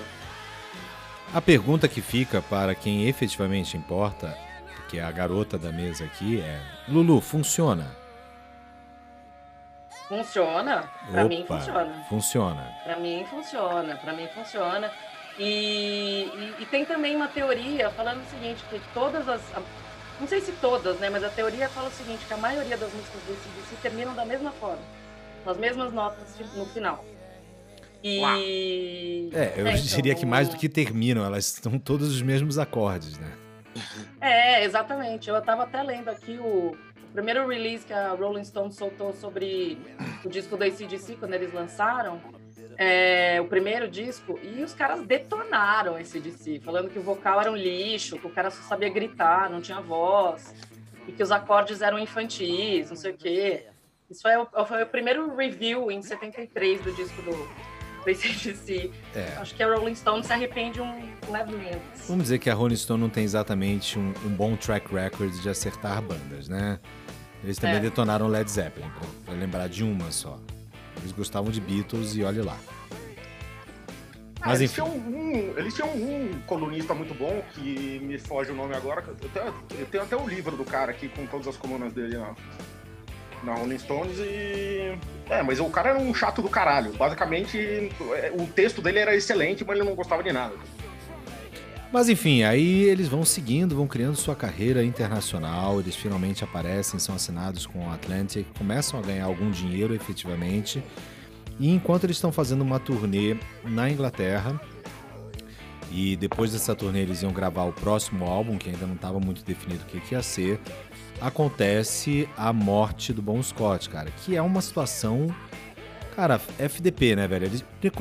A pergunta que fica para quem efetivamente importa, que é a garota da mesa aqui, é: Lulu, funciona? Funciona? Pra mim funciona. Funciona. Pra mim funciona, pra mim funciona. E, e, e tem também uma teoria falando o seguinte, que todas as. a- não sei se todas, né? Mas a teoria fala o seguinte, que a maioria das músicas do ACDC terminam da mesma forma. Com as mesmas notas no final. E. É, eu então, diria que mais do que terminam, elas estão todos os mesmos acordes, né? É, exatamente. Eu tava até lendo aqui o, o primeiro release que a Rolling Stone soltou sobre o disco do ACDC, quando eles lançaram. É, o primeiro disco, e os caras detonaram esse DC, falando que o vocal era um lixo, que o cara só sabia gritar, não tinha voz, e que os acordes eram infantis, não sei o quê. Isso foi o, foi o primeiro review em 73 do disco do, ACDC. [LAUGHS] É. Acho que a Rolling Stone se arrepende um levemente. Vamos dizer que a Rolling Stone não tem exatamente um, um bom track record de acertar bandas, né? Eles também É. detonaram Led Zeppelin, pra, pra lembrar de uma só. Eles gostavam de Beatles e olha lá. Ah, Mas eles, enfim. tinham um, eles tinham um colunista muito bom, que me foge o nome agora. Eu tenho, eu tenho até o livro do cara aqui com todas as colunas dele na, na Rolling Stones e. É, mas o cara era um chato do caralho. Basicamente, é, o texto dele era excelente, mas ele não gostava de nada. Mas enfim, aí eles vão seguindo, vão criando sua carreira internacional, eles finalmente aparecem, são assinados com a Atlantic, começam a ganhar algum dinheiro efetivamente. E enquanto eles estão fazendo uma turnê na Inglaterra, e depois dessa turnê eles iam gravar o próximo álbum, que ainda não estava muito definido o que, que ia ser, acontece a morte do Bon Scott, cara, que é uma situação. Cara, FDP, né, velho?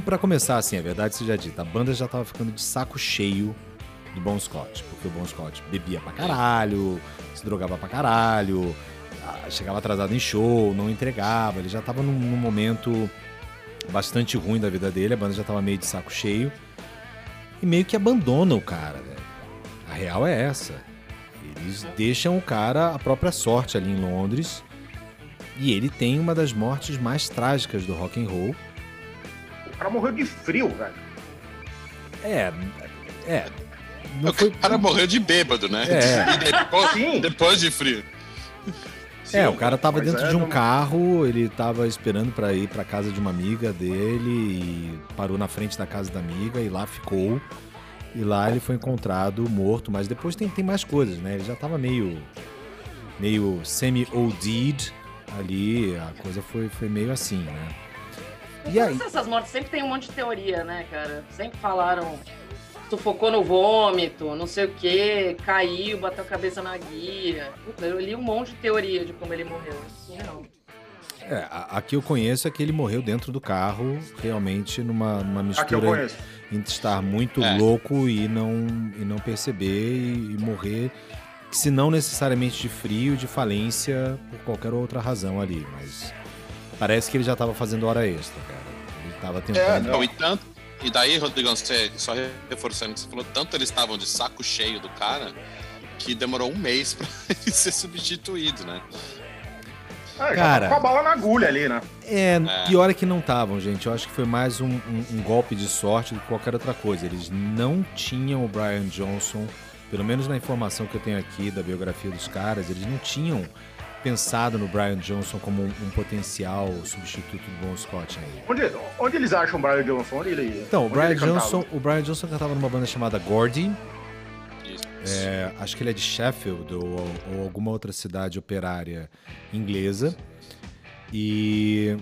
Pra começar, assim, a verdade seja dita, a banda já tava ficando de saco cheio do Bon Scott, porque o Bon Scott bebia pra caralho, se drogava pra caralho, ah, chegava atrasado em show, não entregava, ele já tava num, num momento bastante ruim da vida dele, a banda já tava meio de saco cheio e meio que abandona o cara, velho. A real é essa. Eles deixam o cara à própria sorte ali em Londres. E ele tem uma das mortes mais trágicas do rock and roll. O cara morreu de frio, velho. É, é. Não O foi, cara morreu de bêbado, né? É. E depois, Sim. depois de frio. é, Sim, o cara tava dentro é de um normal. carro, ele tava esperando pra ir pra casa de uma amiga dele e parou na frente da casa da amiga e lá ficou. E lá ele foi encontrado morto, mas depois tem, tem mais coisas, né? Ele já tava meio meio semi-OD'd ali, a coisa foi, foi meio assim, né? E aí? Essas mortes sempre tem um monte de teoria, né, cara? Sempre falaram. Sufocou no vômito, não sei o quê, caiu, bateu a cabeça na guia. Puta, eu li um monte de teoria de como ele morreu. Não. É, a, a que eu conheço é que ele morreu dentro do carro, realmente numa, numa mistura entre estar muito É. louco e não, e não perceber e, e morrer, se não necessariamente de frio, de falência, por qualquer outra razão ali. Mas parece que ele já estava fazendo hora extra, cara. Ele estava tentando. Não, e tanto. E daí, Rodrigão, você, só reforçando o que você falou, tanto eles estavam de saco cheio do cara que demorou um mês [LAUGHS] pra ele ser substituído, né? Já Cara. com a bala na agulha ali, né? É, É. pior é que não estavam, gente. Eu acho que foi mais um, um- um golpe de sorte do que qualquer outra coisa. Eles não tinham o Brian Johnson, pelo menos na informação que eu tenho aqui da biografia dos caras, eles não tinham pensado no Brian Johnson como um, um potencial substituto do Bon Scott ainda. Onde, onde eles acham o Brian Johnson? Onde ele, Então, o onde Brian ele cantava? Johnson, o Brian Johnson cantava numa banda chamada Gordy. Isso. É, acho que ele é de Sheffield ou, ou alguma outra cidade operária inglesa. E,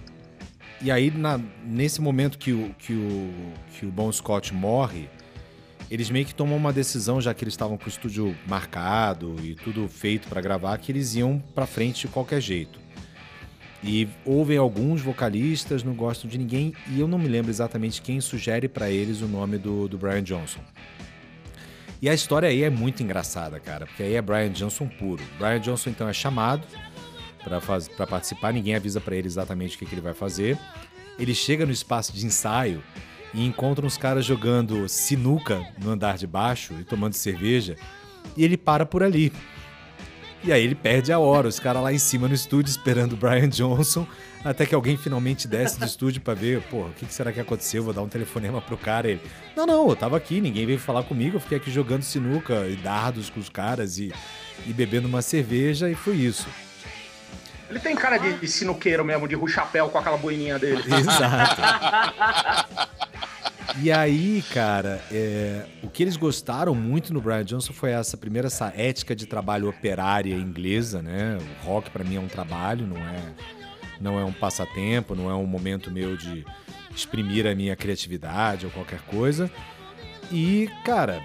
e aí, na- nesse momento que o, que, o, que o Bon Scott morre, eles meio que tomam uma decisão, já que eles estavam com o estúdio marcado e tudo feito pra gravar, que eles iam pra frente de qualquer jeito. E ouvem alguns vocalistas, não gostam de ninguém, e eu não me lembro exatamente quem sugere pra eles o nome do, do Brian Johnson. E a história aí é muito engraçada, cara, porque aí é Brian Johnson puro. Brian Johnson então é chamado pra participar, ninguém avisa pra ele exatamente o que, que ele vai fazer. Ele chega no espaço de ensaio e encontra uns caras jogando sinuca no andar de baixo e tomando cerveja, e ele para por ali. E aí ele perde a hora, os caras lá em cima no estúdio esperando o Brian Johnson, até que alguém finalmente desce do estúdio pra ver, pô, o que, será que aconteceu? Vou dar um telefonema pro cara. Ele, não, não, eu tava aqui, ninguém veio falar comigo, eu fiquei aqui jogando sinuca e dardos com os caras e, e bebendo uma cerveja e foi isso. Ele tem cara de sinuqueiro mesmo, de chapéu com aquela boininha dele. Exato. [LAUGHS] E aí, cara, é, o que eles gostaram muito no Brian Johnson foi essa primeira essa ética de trabalho operária inglesa, né? O rock pra mim é um trabalho, não é não é um passatempo, não é um momento meu de exprimir a minha criatividade ou qualquer coisa. E, cara,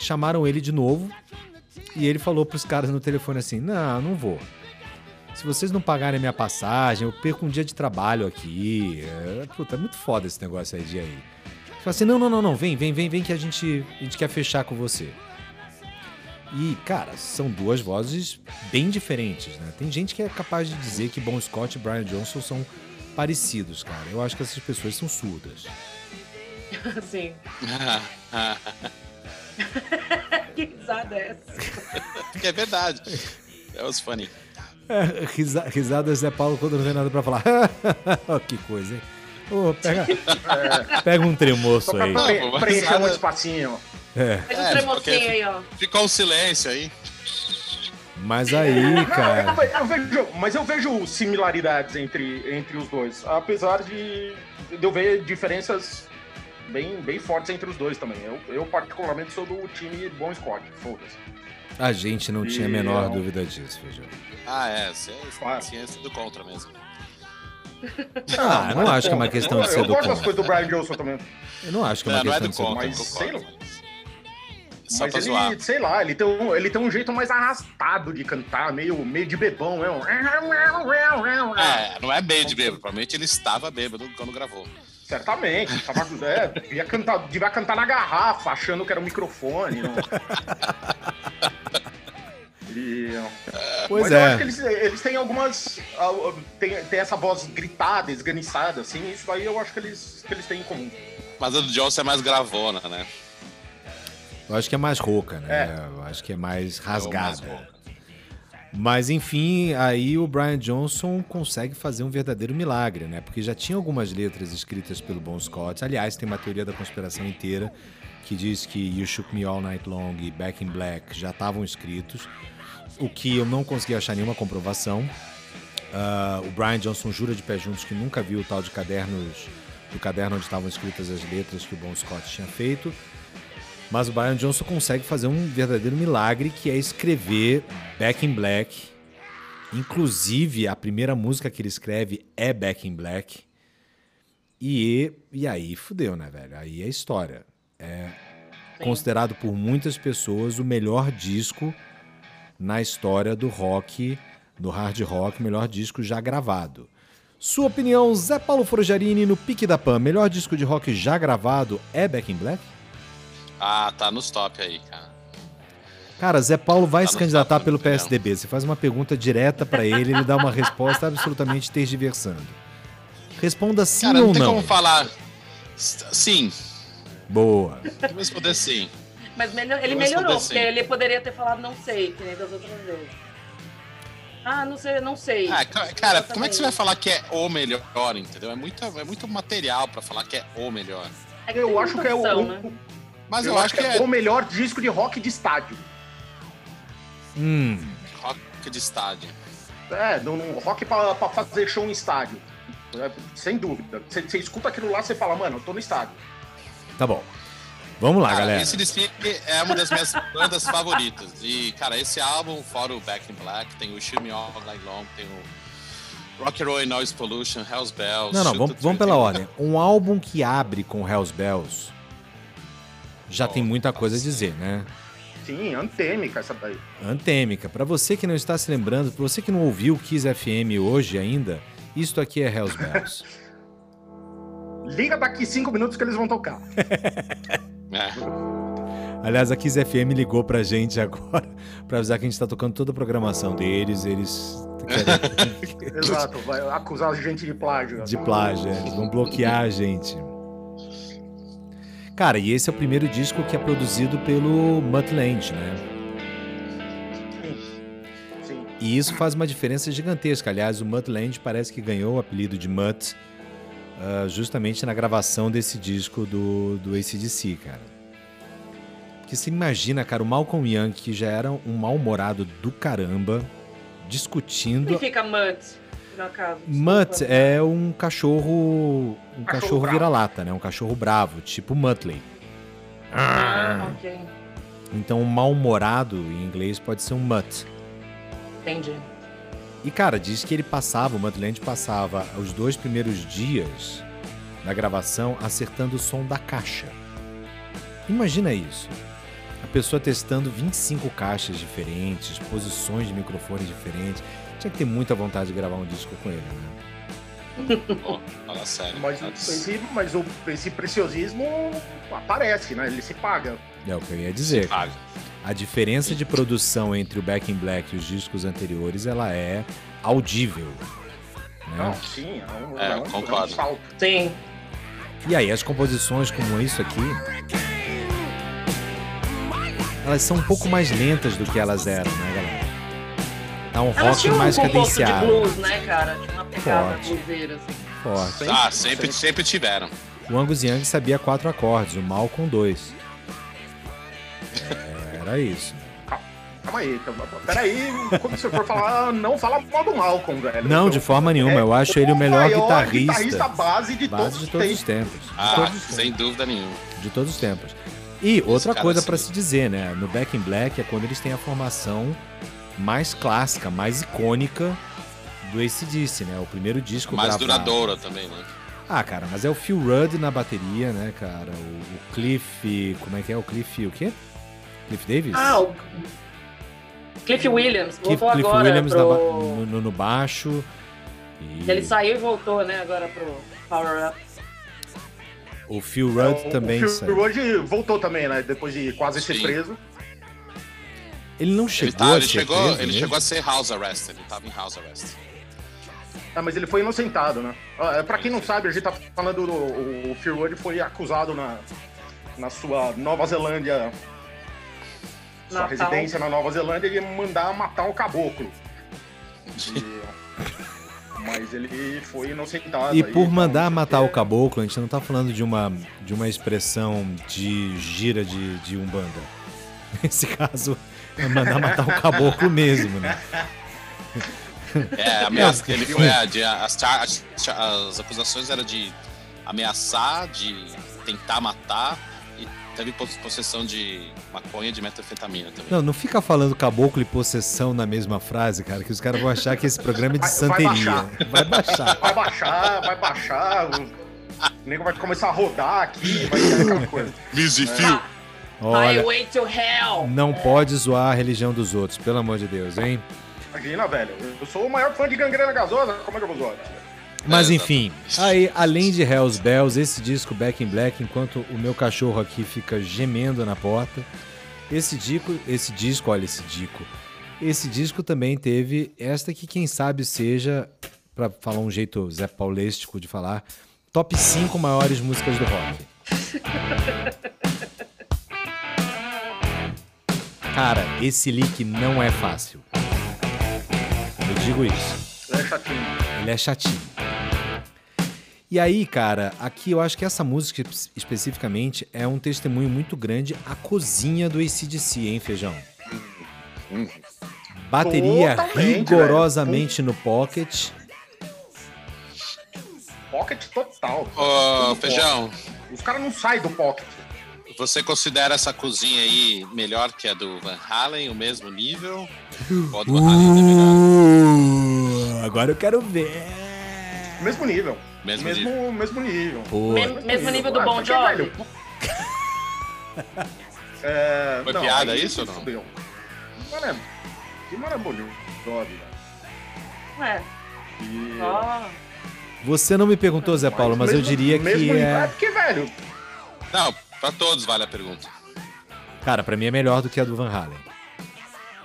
chamaram ele de novo e ele falou pros caras no telefone assim: "Não, não vou. Se vocês não pagarem minha passagem, eu perco um dia de trabalho aqui. É, puta, é muito foda esse negócio aí de aí. Fala assim, não, não, não, não, vem, vem, vem, vem que a gente, a gente quer fechar com você. E, cara, são duas vozes bem diferentes, né? Tem gente que é capaz de dizer que Bon Scott e Brian Johnson são parecidos, cara. Eu acho que essas pessoas são surdas. [LAUGHS] Assim, [LAUGHS] que risada é essa? [LAUGHS] É verdade. That was funny. É, risa, risada Zé Paulo quando não tem nada pra falar. que coisa, hein? Ô, pega, pega um tremoço aí. pre- preencher um espacinho. É, Faz um É, tremocinho aí, ó. Ficou um silêncio aí. mas aí, Não, cara. eu, eu vejo, mas eu vejo similaridades entre, entre os dois. Apesar de, de eu ver diferenças bem, bem fortes entre os dois também. Eu, eu particularmente sou do time Bon Scott, foda-se. A gente não tinha a E menor eu- dúvida disso, Feijão. Ah, é, você Claro. tinha sido contra mesmo. Ah, eu não acho que é uma questão eu, de ser Eu do gosto das coisas do Brian Johnson também. Eu não acho que é uma Não, não é questão do de ser do contra, eu Mas sei Só Mas pra ele, zoar. sei lá, ele tem, um, ele tem um jeito mais arrastado de cantar, meio, meio de bebão, é um... É, não é bem de bêbado, provavelmente ele estava bêbado quando gravou. Certamente, tava, é, devia, cantar, devia cantar na garrafa, achando que era um microfone. Não. [LAUGHS] E, Pois mas eu acho que é. eles, eles têm algumas. Tem, tem essa voz gritada, esganiçada, assim, isso aí eu acho que eles, que eles têm em comum. Mas a do Johnson é mais gravona, né? Eu acho que é mais rouca, né? É. Eu acho que é mais mais rasgada. Mas enfim, aí o Brian Johnson consegue fazer um verdadeiro milagre, né? Porque já tinha algumas letras escritas pelo Bon Scott. Aliás, tem uma teoria da conspiração inteira que diz que You Shook Me All Night Long e Back in Black já estavam escritos, o que eu não consegui achar nenhuma comprovação. Ah, o Brian Johnson jura de pé juntos que nunca viu o tal de cadernos, do caderno onde estavam escritas as letras que o Bon Scott tinha feito. Mas o Brian Johnson consegue fazer um verdadeiro milagre que é escrever Back in Black. Inclusive, a primeira música que ele escreve é Back in Black. E, e aí fudeu, né, velho? Aí é história. É considerado por muitas pessoas o melhor disco na história do rock, do hard rock, melhor disco já gravado. Sua opinião, Zé Paulo Forjarini no Pique da Pan, melhor disco de rock já gravado é Back in Black? Ah, tá nos top aí, cara. Cara, Zé Paulo vai Tá se candidatar pelo? PSDB. Você faz uma pergunta direta pra ele, ele dá uma resposta absolutamente tergiversando. Responda sim Cara, ou não tem não. como falar. Sim, Boa. vou responder sim. Mas melhor, ele melhorou, porque ele poderia ter falado não sei, que nem das outras vezes. Ah, não sei, não sei. Ah, ca- cara, como é que você vai falar que é o melhor, entendeu? É muito, é muito material pra falar que é o melhor. É que Eu acho que é o, né? Mas eu eu, acho que é é o melhor disco de rock de estádio. Hum, rock de estádio. É, num, num rock pra, pra fazer show em estádio. É, sem dúvida. Você você escuta aquilo lá, você fala, mano, eu tô no estádio. tá bom. Vamos lá, Cara, galera. esse DC é uma das minhas bandas favoritas. E, cara, esse álbum, fora o Back in Black, tem o Shoot Me All Night Long, tem o Rock and Roll Noise Pollution, Hell's Bells. Não, não, vamos, vamos pela ordem. Um álbum que abre com Hells Bells já Oh, tem muita coisa a dizer, né? Sim, antêmica essa daí. Antêmica. Pra você que não está se lembrando, pra você que não ouviu o Kiss FM hoje ainda, isto aqui é Hells Bells. [LAUGHS] Liga daqui cinco minutos que eles vão tocar. [LAUGHS] É. Aliás, a Kiss FM ligou pra gente [LAUGHS] agora pra avisar que a gente tá tocando toda a programação deles. Eles querem [LAUGHS] Exato, vai acusar a gente de plágio. de plágio, é, eles vão bloquear a gente. Cara, e esse é o primeiro disco que é produzido pelo Mutt Lange, né? Sim. E isso faz uma diferença gigantesca. Aliás, o Mutt Lange parece que ganhou o apelido de Mutt ah, justamente na gravação desse disco do, do ACDC, cara. Porque você imagina, cara, o Malcolm Young, que já era um mal-humorado do caramba, O discutindo. que fica Mutt? Mutt é um cachorro. Um Cachorro cachorro vira-lata, né? Um cachorro bravo, tipo Muttley. Ah, ok. Então, um mal-humorado em inglês pode ser um mutt. Entendi. E, cara, diz que ele passava, o Mutland passava os dois primeiros dias da gravação acertando o som da caixa. Imagina isso. A pessoa testando 25 caixas diferentes, posições de microfones diferentes. Tinha que ter muita vontade de gravar um disco com ele, né? [LAUGHS] Fala sério. Mas, esse, mas o, esse preciosismo aparece, né? Ele se paga. É o que eu ia dizer. Ah, A diferença de produção entre o Back in Black e os discos anteriores, ela é audível. Não, Né? sim, é um, É, é um- concordo. é um salto. Sim. E aí, as composições como isso aqui, elas são um pouco mais lentas do que elas eram, né, galera? Tá um Elas rock mais um composto de cadenciado, blues, né, cara? Tinha uma pegada Forte. bluseira, assim. forte. ah, sempre, sempre tiveram. O Angus Young sabia quatro acordes, o Mal com dois. É, [LAUGHS] Era isso. calma aí. Calma, peraí, quando você for falar, [LAUGHS] não fala mal do Malcolm, velho. Não, de forma nenhuma. Eu acho ele o melhor guitarrista. guitarrista base de Base todos de os todos os tempos. Ah, todos os tempos. sem dúvida nenhuma. De todos os tempos. E outra coisa assim- pra se dizer, né? No Back in Black é quando eles têm a formação mais clássica, mais icônica do ACDC, né? O primeiro disco Mais gravado. duradoura também, né? Ah, cara, mas é o Phil Rudd na bateria, né, cara? O, o Cliff. Como é que é? O Cliff. O quê? Cliff Davis? Ah, o Cliff Williams. Voltou Cliff agora Williams pro... ba- no, no- no baixo. E Ele saiu e voltou, né, agora pro Power Up. o Phil Rudd O- também o. Phil Rudd voltou também, né? Depois de quase ser Sim. preso. Ele não Ele, chegou tá- a ele ser chegou, preso ele mesmo? chegou a ser house arrest, ele tava em house arrest. Ah, mas ele foi inocentado, né? Ah, Pra quem não sabe, a gente tá falando do o Phil Rudd foi acusado na, na sua Nova Zelândia, sua Natal. residência na Nova Zelândia, de mandar matar um caboclo. E- mas ele foi inocentado. E aí, por tal, mandar sei matar o caboclo, a gente não tá falando de uma, de uma expressão de gira de, de Umbanda. [LAUGHS] Nesse caso, é mandar matar o caboclo mesmo, né? É, [LAUGHS] ameaça, ele foi a, de, as, as, as acusações eram de ameaçar, de tentar matar teve pos- possessão de maconha e de metanfetamina também. Não, não fica falando caboclo e possessão na mesma frase, cara, que os caras vão achar que esse programa é de Vai- vai santeria. baixar. Vai baixar. Vai baixar, vai baixar. O nego vai começar a rodar aqui, vai ser aquela coisa. Busy Olha, Highway to Hell. não pode zoar a religião dos outros, pelo amor de Deus, hein? Imagina, velho. Eu sou o maior fã de gangrena gasosa. Como é que eu vou zoar? Mas É, enfim, aí, além de Hells Bells, esse disco Back in Black, enquanto o meu cachorro aqui fica gemendo na porta, esse disco, esse disco, olha esse disco. Esse disco também teve esta que quem sabe seja, pra falar um jeito Zé Paulístico de falar, top 5 maiores músicas do rock. Cara, esse leak não é fácil. Eu digo isso. É chatinho. Ele é chatinho. E aí, cara, aqui eu acho que essa música es- especificamente é um testemunho muito grande à cozinha do ACDC, hein, Feijão? Hum. Bateria Totalmente, rigorosamente no pocket. Pocket total. Ô, Tudo Feijão, pocket. Os caras não saem do pocket. Você considera essa cozinha aí melhor que a do Van Halen, o mesmo nível? Ou a do Van Halen é melhor? Uh, agora eu quero ver. Mesmo nível. Mesmo mesmo, mesmo nível. Pô, Mesmo- mesmo nível do Ah, Bon Jovi. velho, [LAUGHS] É, Foi não, piada aí isso ou não? fudeu. Mano, é, que é Bon Jovi, velho. É, E- ó. você não me perguntou, Zé Paulo, mas eu mesmo- diria mesmo que nível- é. porque, velho, Não, pra todos vale a pergunta. Cara, pra mim é melhor do que a do Van Halen.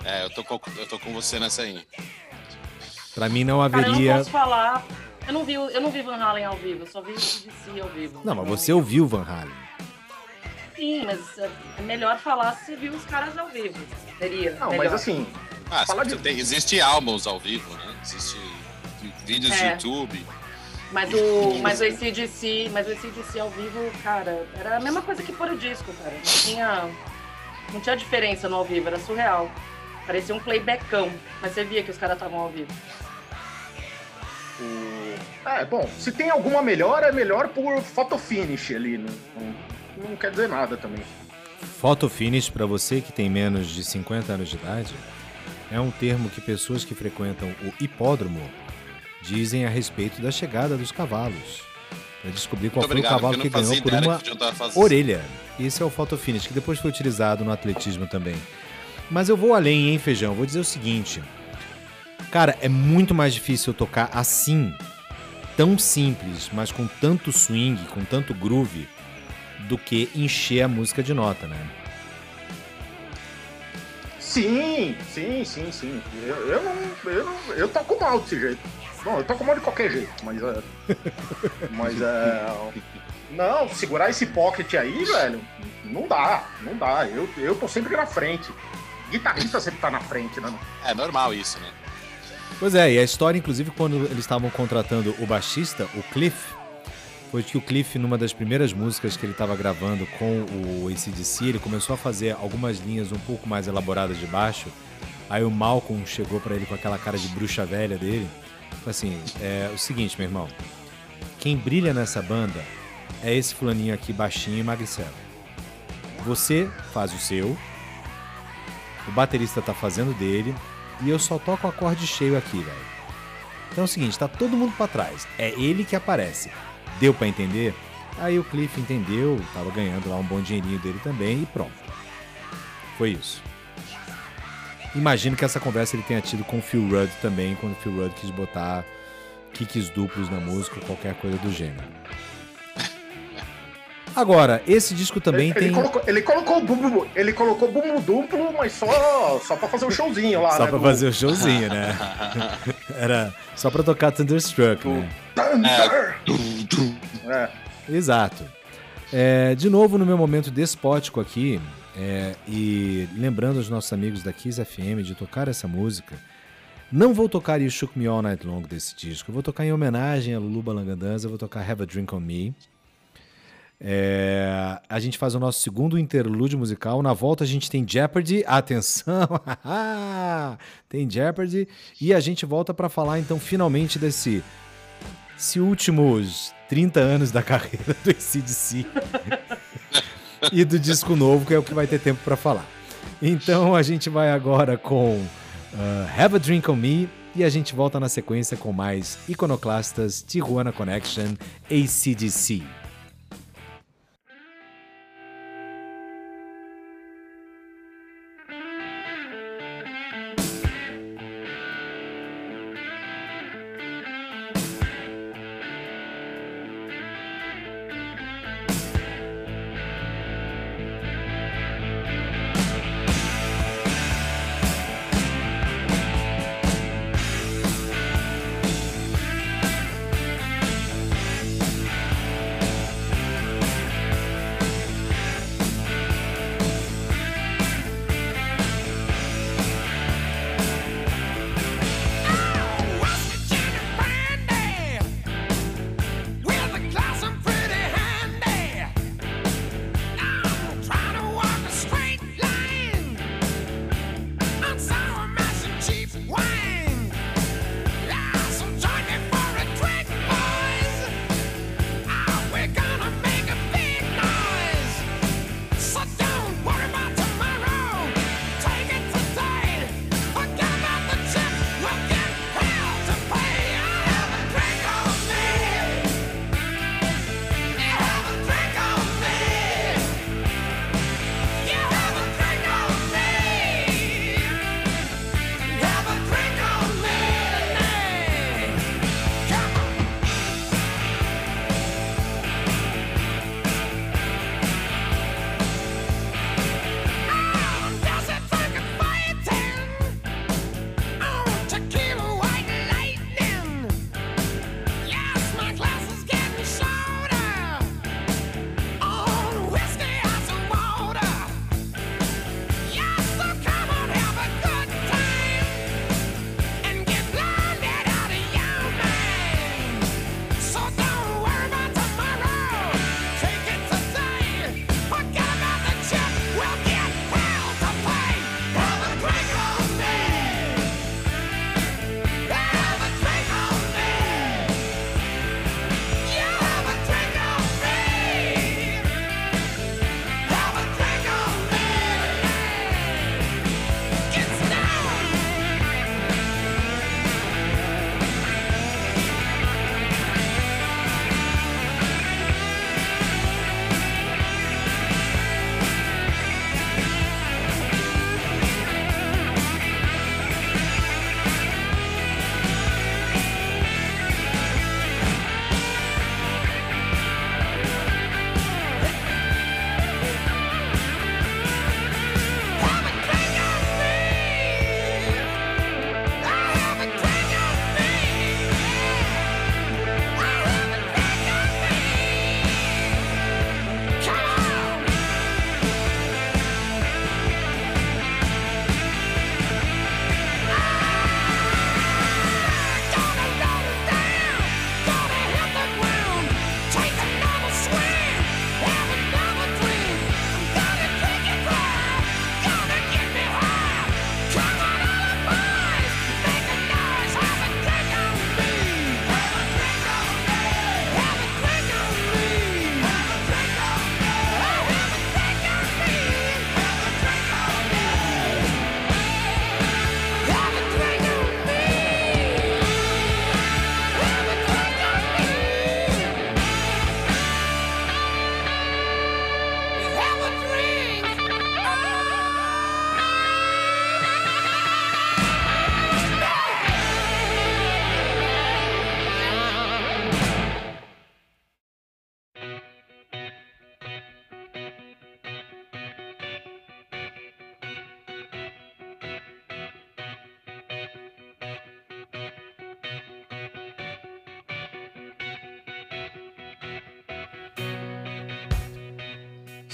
É, eu tô com, eu tô com você nessa aí. Pra mim não Cara, eu não haveria. posso falar. Eu não vi, eu não vi Van Halen ao vivo, eu só vi o CDC ao vivo. Não, mas você ouviu Van Halen. Sim, mas é é melhor falar se viu os caras ao vivo. Seria. não, melhor. mas assim, Ah, de- tem, existe álbuns ao vivo, né? Existe vídeos de É. YouTube. Mas o, mas o ACDC, mas o ACDC ao vivo, cara, era a mesma coisa que pôr o disco, cara. Não tinha, não tinha diferença no ao vivo, era surreal. Parecia um playbackão, mas você via que os caras estavam ao vivo. o... É, bom, se tem alguma melhora, é melhor por photo finish ali, não, não, não quer dizer nada também. Photo finish, pra você que tem menos de 50 anos de idade, é um termo que pessoas que frequentam o hipódromo dizem a respeito da chegada dos cavalos. Pra descobrir qual Muito foi o cavalo que ganhou por uma orelha. Esse é o photo finish, que depois foi utilizado no atletismo também. Mas eu vou além, hein, Feijão? Vou dizer o seguinte. Cara, é muito mais difícil eu tocar assim, tão simples, mas com tanto swing, com tanto groove, do que encher a música de nota, né? Sim, sim, sim, sim. Eu, eu não. Eu, não, eu toco mal desse jeito. Bom, eu toco mal de qualquer jeito, mas é. [LAUGHS] mas é. Não, segurar esse pocket aí, velho, não dá, não dá. Eu, eu tô sempre na frente. Guitarrista sempre tá na frente, né? É normal isso, né? Pois é, e a história, inclusive, quando eles estavam contratando o baixista, o Cliff, foi que o Cliff, numa das primeiras músicas que ele estava gravando com o ACDC, ele começou a fazer algumas linhas um pouco mais elaboradas de baixo. Aí o Malcolm chegou pra ele com aquela cara de bruxa velha dele. Assim: é o seguinte, meu irmão. Quem brilha nessa banda é esse fulaninho aqui baixinho e magricelo. Você faz o seu, o baterista tá fazendo dele e eu só toco acorde cheio aqui, velho. Então é o seguinte, tá todo mundo pra trás. É ele que aparece. Deu pra entender? Aí o Cliff entendeu, tava ganhando lá um bom dinheirinho dele também e pronto. Foi isso. Imagino que essa conversa ele tenha tido com o Phil Rudd também, quando o Phil Rudd quis botar kicks duplos na música ou qualquer coisa do gênero. Agora, esse disco também ele, tem. ele colocou, ele colocou bumbo, ele colocou bumbo duplo, mas só, só pra fazer o showzinho lá, Só né? pra do- fazer o showzinho, né? [LAUGHS] Era só pra tocar Thunderstruck, né? Thunder! É. Exato. É, de novo, no meu momento despótico aqui, é, e lembrando aos nossos amigos da Kiss FM de tocar essa música, não vou tocar You Shook Me All Night Long desse disco. Eu vou tocar em homenagem a Lulu Balangandanza, vou tocar Have a Drink on Me. É, a gente faz o nosso segundo interlúdio musical. Na volta a gente tem Jeopardy. Atenção! [LAUGHS] tem Jeopardy. E a gente volta para falar então finalmente desse esse últimos 30 anos da [LAUGHS] carreira do ACDC [LAUGHS] e do disco novo, que é o que vai ter tempo para falar. Então a gente vai agora com uh, Have a Drink on Me e a gente volta na sequência com mais Iconoclastas, Tijuana Connection, ACDC.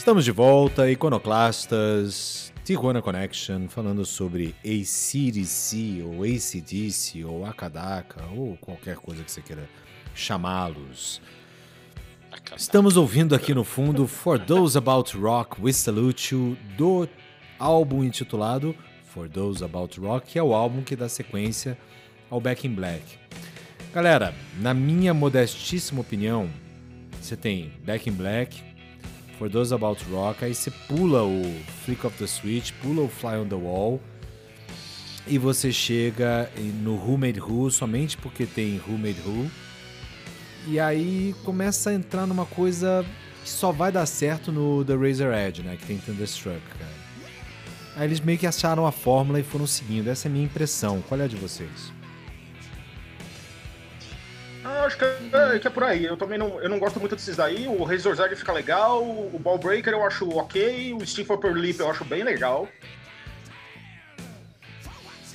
Estamos de volta, Iconoclastas, Tijuana Connection, falando sobre ACDC, ou ACDC, ou Akadaka, ou qualquer coisa que você queira chamá-los. Estamos ouvindo aqui no fundo For Those About Rock, We Salute You, do álbum intitulado For Those About Rock, que é o álbum que dá sequência ao Back in Black. Galera, na minha modestíssima opinião, você tem Back in Black, For Those About Rock, aí você pula o Flick of the Switch, pula o Fly on the Wall e você chega no Who Made Who somente porque tem Who Made Who. E aí começa a entrar numa coisa que só vai dar certo no The Razor Edge, né? Que tem Thunderstruck, cara. Aí eles meio que acharam a fórmula e foram seguindo. Essa é a minha impressão. Qual é a de vocês? Ah, acho que é, que é por aí. Eu também não, eu não gosto muito desses daí. O Razor's Edge fica legal, o Ball Breaker eu acho ok, o Steve Upper Lip eu acho bem legal.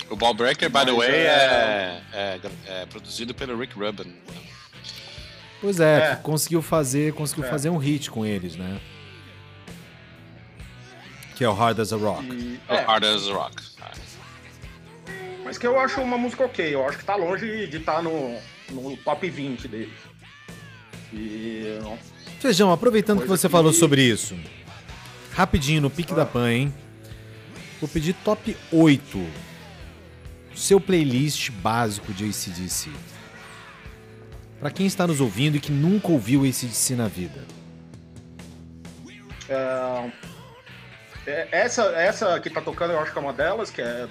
O Ball Breaker, by the Mas way, é- é, é- é produzido pelo Rick Rubin. Pois é, É. conseguiu fazer, conseguiu É. fazer um hit com eles, né? Que é o Hard as a Rock. E, O é, Hard as Rock. Ah, mas que eu acho uma música ok. Eu acho que tá longe de estar no, no top 20 dele. E. Feijão, aproveitando que você que- falou sobre isso, rapidinho no pique da pan, hein? Vou pedir top 8. Seu playlist básico de ACDC. Pra quem está nos ouvindo e que nunca ouviu ACDC na vida. É, é, essa, essa que tá tocando, eu acho que é uma delas, que é,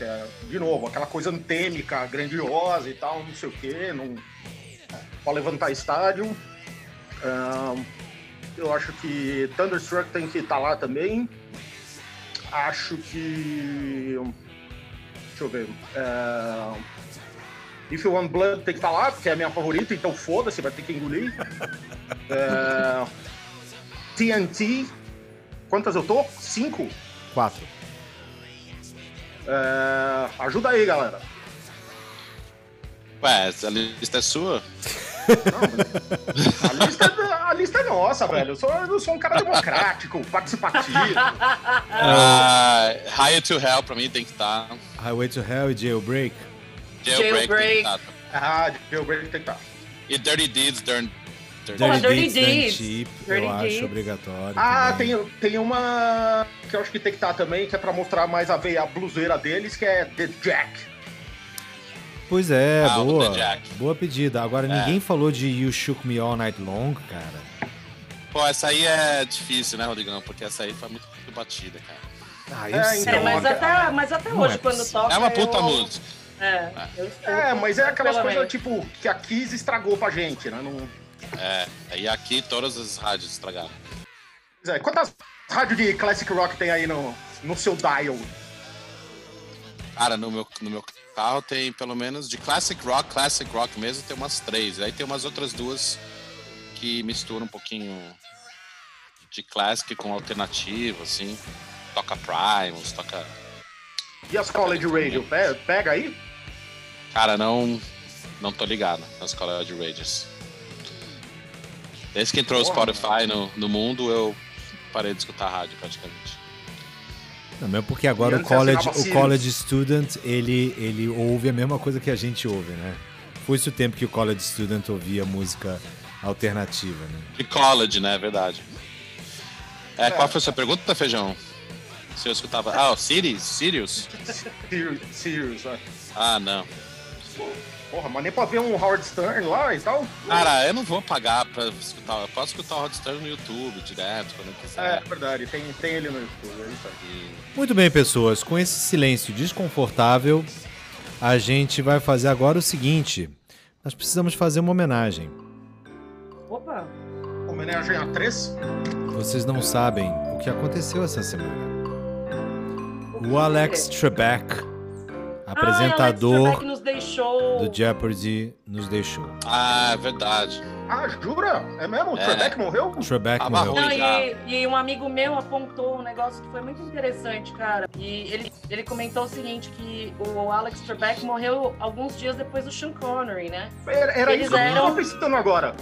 é, de novo, aquela coisa antêmica, grandiosa e tal, não sei o quê, não, pra levantar estádio. É, eu acho que Thunderstruck tem que estar lá também. Acho que. Deixa eu ver. É, If You Want Blood tem que estar lá, porque é a minha favorita, então foda-se, vai ter que engolir. É, [LAUGHS] TNT. Quantas eu tô? Cinco? 4. É, ajuda aí, galera. Ué, essa lista é sua? A lista, a lista é nossa, velho. Eu sou, eu sou um cara democrático, participativo. Ah, Higher to Hell pra mim tem que estar. Highway to Hell e Jailbreak. Jailbreak, tem que Jailbreak. estar. Ah, Jailbreak tem que estar. E Dirty Deeds, Dirty, Dirty Porra, Dirty Deeds, Deeds. Dan Cheap, Dirty eu acho Deeds. obrigatório. Ah, também. tem, tem uma que eu acho que tem que estar também, que é pra mostrar mais a veia bluseira deles, que é The Jack. Pois é, Ah, boa. The Jack. Boa pedida. Agora, É. ninguém falou de You Shook Me All Night Long, cara. Pô, essa aí é difícil, né, Rodrigão? Porque essa aí foi muito batida, cara. Ah, É, então, É, mas a- até, mas até hoje, é quando toca. É uma puta eu- música. É, eu escuto É, mas é aquelas coisas tipo que a Kiss estragou pra gente, né? Não... É, e aqui todas as rádios estragaram. Pois é, Quantas rádios de classic rock tem aí no, no seu dial? Cara, no meu, no meu carro tem pelo menos de classic rock, classic rock mesmo, tem umas três. Aí tem umas outras duas que misturam um pouquinho de classic com alternativo, assim. Toca Primus, toca. E as college radio? Pe- Pega aí? Cara, não. Não tô ligado nas de Rages. Desde que entrou o Porra, Spotify no, no mundo, eu parei de escutar rádio praticamente. Não, mesmo porque agora o college, o college student, ele, ele ouve a mesma coisa que a gente ouve, né? Foi-se o tempo que o college student ouvia música alternativa, né? De college, né? Verdade. É, qual foi a sua pergunta, Feijão? Se eu escutava. Ah, o Sirius? Sirius? [LAUGHS] Sirius? Ah, não. Porra, mas nem pra ver um Howard Stern lá e tal? Cara, eu não vou pagar pra escutar. Eu posso escutar o Rod Stern no YouTube direto, quando eu É, quiser. verdade, tem, tem ele no YouTube, é isso Muito bem, pessoas. Com esse silêncio desconfortável, a gente vai fazer agora o seguinte. Nós precisamos fazer uma homenagem. Opa! Homenagem a três? Vocês não sabem o que aconteceu essa semana. O Alex Trebek, apresentador nos deixou. do Jeopardy, nos deixou. Ah, é verdade. Ah, jura? É mesmo? O É. Trebek morreu? Trebek Ah, morreu. Não, já. e, e um amigo meu apontou um negócio que foi muito interessante, cara. E ele, ele comentou o seguinte, que o Alex Trebek morreu alguns dias depois do Sean Connery, né? Era, era Eles isso que eu tava pensando agora.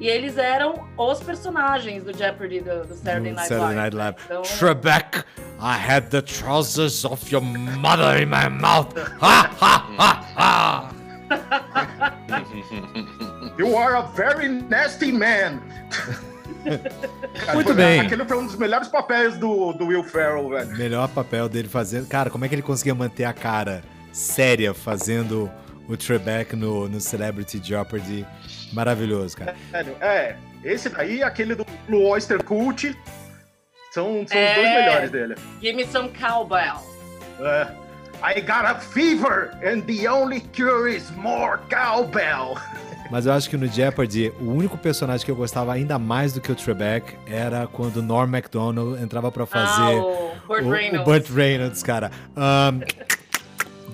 E eles eram os personagens do Jeopardy do, do Saturday Night Saturday Live. Night Live. Então, Trebek, I had the trousers of your mother in my mouth. Ha ha ha ha. [LAUGHS] You are a very nasty man. Cara, Muito bem. Aquele foi um dos melhores papéis do, do Will Ferrell, velho. Melhor papel dele fazendo. Cara, como é que ele conseguia manter a cara séria fazendo o Trebek no, no Celebrity Jeopardy? Maravilhoso, cara. Velho, É, esse daí, aquele do Blue Oyster Cult, são, são É. os dois melhores dele. Give me some cowbell. É. I got a fever and the only cure is more cowbell. [LAUGHS] Mas eu acho que no Jeopardy, o único personagem que eu gostava ainda mais do que o Trebek era quando o Norm MacDonald entrava pra fazer ah, o Burt o, Reynolds. o Burt Reynolds, cara. Um,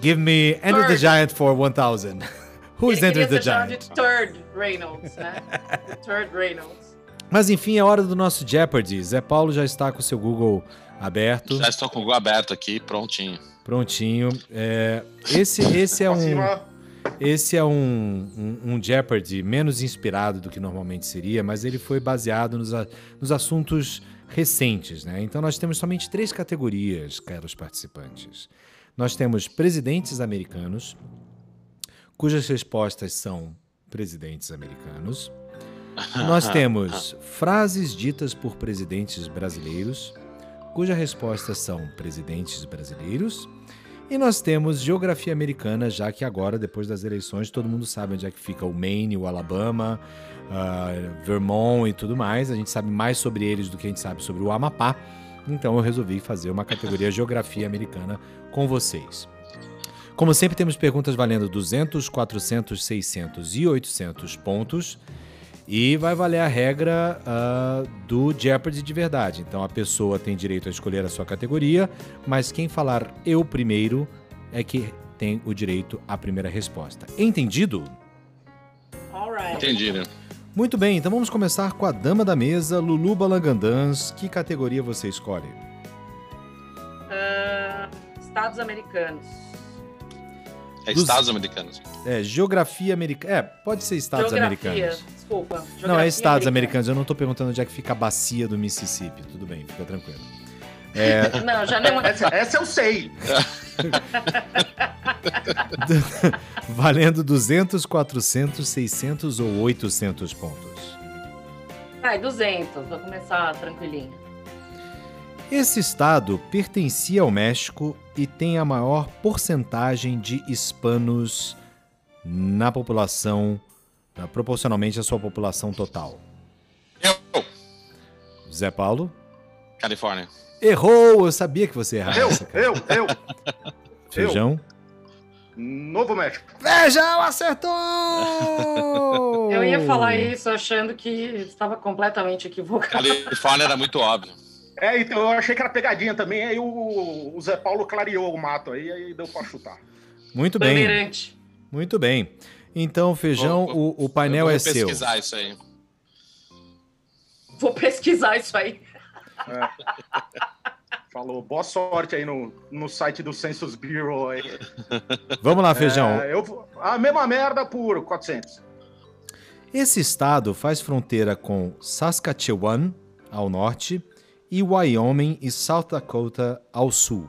give me Enter the. Giant for 1000. Who's Ele Enter the Giant? de Third Reynolds, né? [LAUGHS] Third Reynolds. Mas enfim, é hora do nosso Jeopardy. Zé Paulo já está com o seu Google aberto, Já estou com o Google aberto aqui, prontinho. prontinho. É, esse, esse é um. Esse é um, um, um Jeopardy menos inspirado do que normalmente seria, mas ele foi baseado nos, a- nos assuntos recentes, né? Então nós temos somente três categorias, caros participantes. Nós temos presidentes americanos, cujas respostas são presidentes americanos. [LAUGHS] Nós temos frases ditas por presidentes brasileiros, cujas respostas são presidentes brasileiros. E nós temos geografia americana, já que agora, depois das eleições, todo mundo sabe onde é que fica o Maine, o Alabama, ah, Vermont e tudo mais. A gente sabe mais sobre eles do que a gente sabe sobre o Amapá. Então eu resolvi fazer uma categoria [LAUGHS] geografia americana com vocês. Como sempre, temos perguntas valendo 200, 400, 600 e 800 pontos. E vai valer a regra ah, do Jeopardy de verdade. Então a pessoa tem direito a escolher a sua categoria, mas quem falar eu primeiro é que tem o direito à primeira resposta. Entendido? Alright. Muito bem, então vamos começar com a dama da mesa, Lulu Balangandãs. Que categoria você escolhe? Ah, Estados Americanos. É Dos- Estados Americanos. É, geografia americana. É, pode ser Estados Geografia. americanos. Desculpa. Não, é Geografia Estados americana. americanos. Eu não tô perguntando onde é que fica a bacia do Mississippi. Tudo bem, fica tranquilo. Não, já não é. essa, essa eu sei. [LAUGHS] Valendo 200, 400, 600 ou 800 pontos. Vai, 200. Vou começar tranquilinho. Esse estado pertencia ao México e tem a maior porcentagem de hispanos na população, na- proporcionalmente à sua população total. Eu, Zé Paulo? Califórnia. Errou! Eu sabia que você errar. Eu, eu, eu. Feijão? Novo México. Feijão acertou! Eu ia falar isso achando que estava completamente equivocado. Califórnia era muito óbvio. É, então eu achei que era pegadinha também, aí o, o Zé Paulo clareou o mato aí, aí deu pra chutar. Muito bem, muito bem. Então, Feijão, Vou- o, o painel eu vou é seu. pesquisar isso aí. Vou pesquisar isso aí. Falou, boa sorte aí no, no site do Census Bureau aí. [LAUGHS] Vamos lá, Feijão. É, eu, a mesma merda por 400. Esse estado faz fronteira com Saskatchewan, ao norte, e Wyoming e South Dakota, ao sul.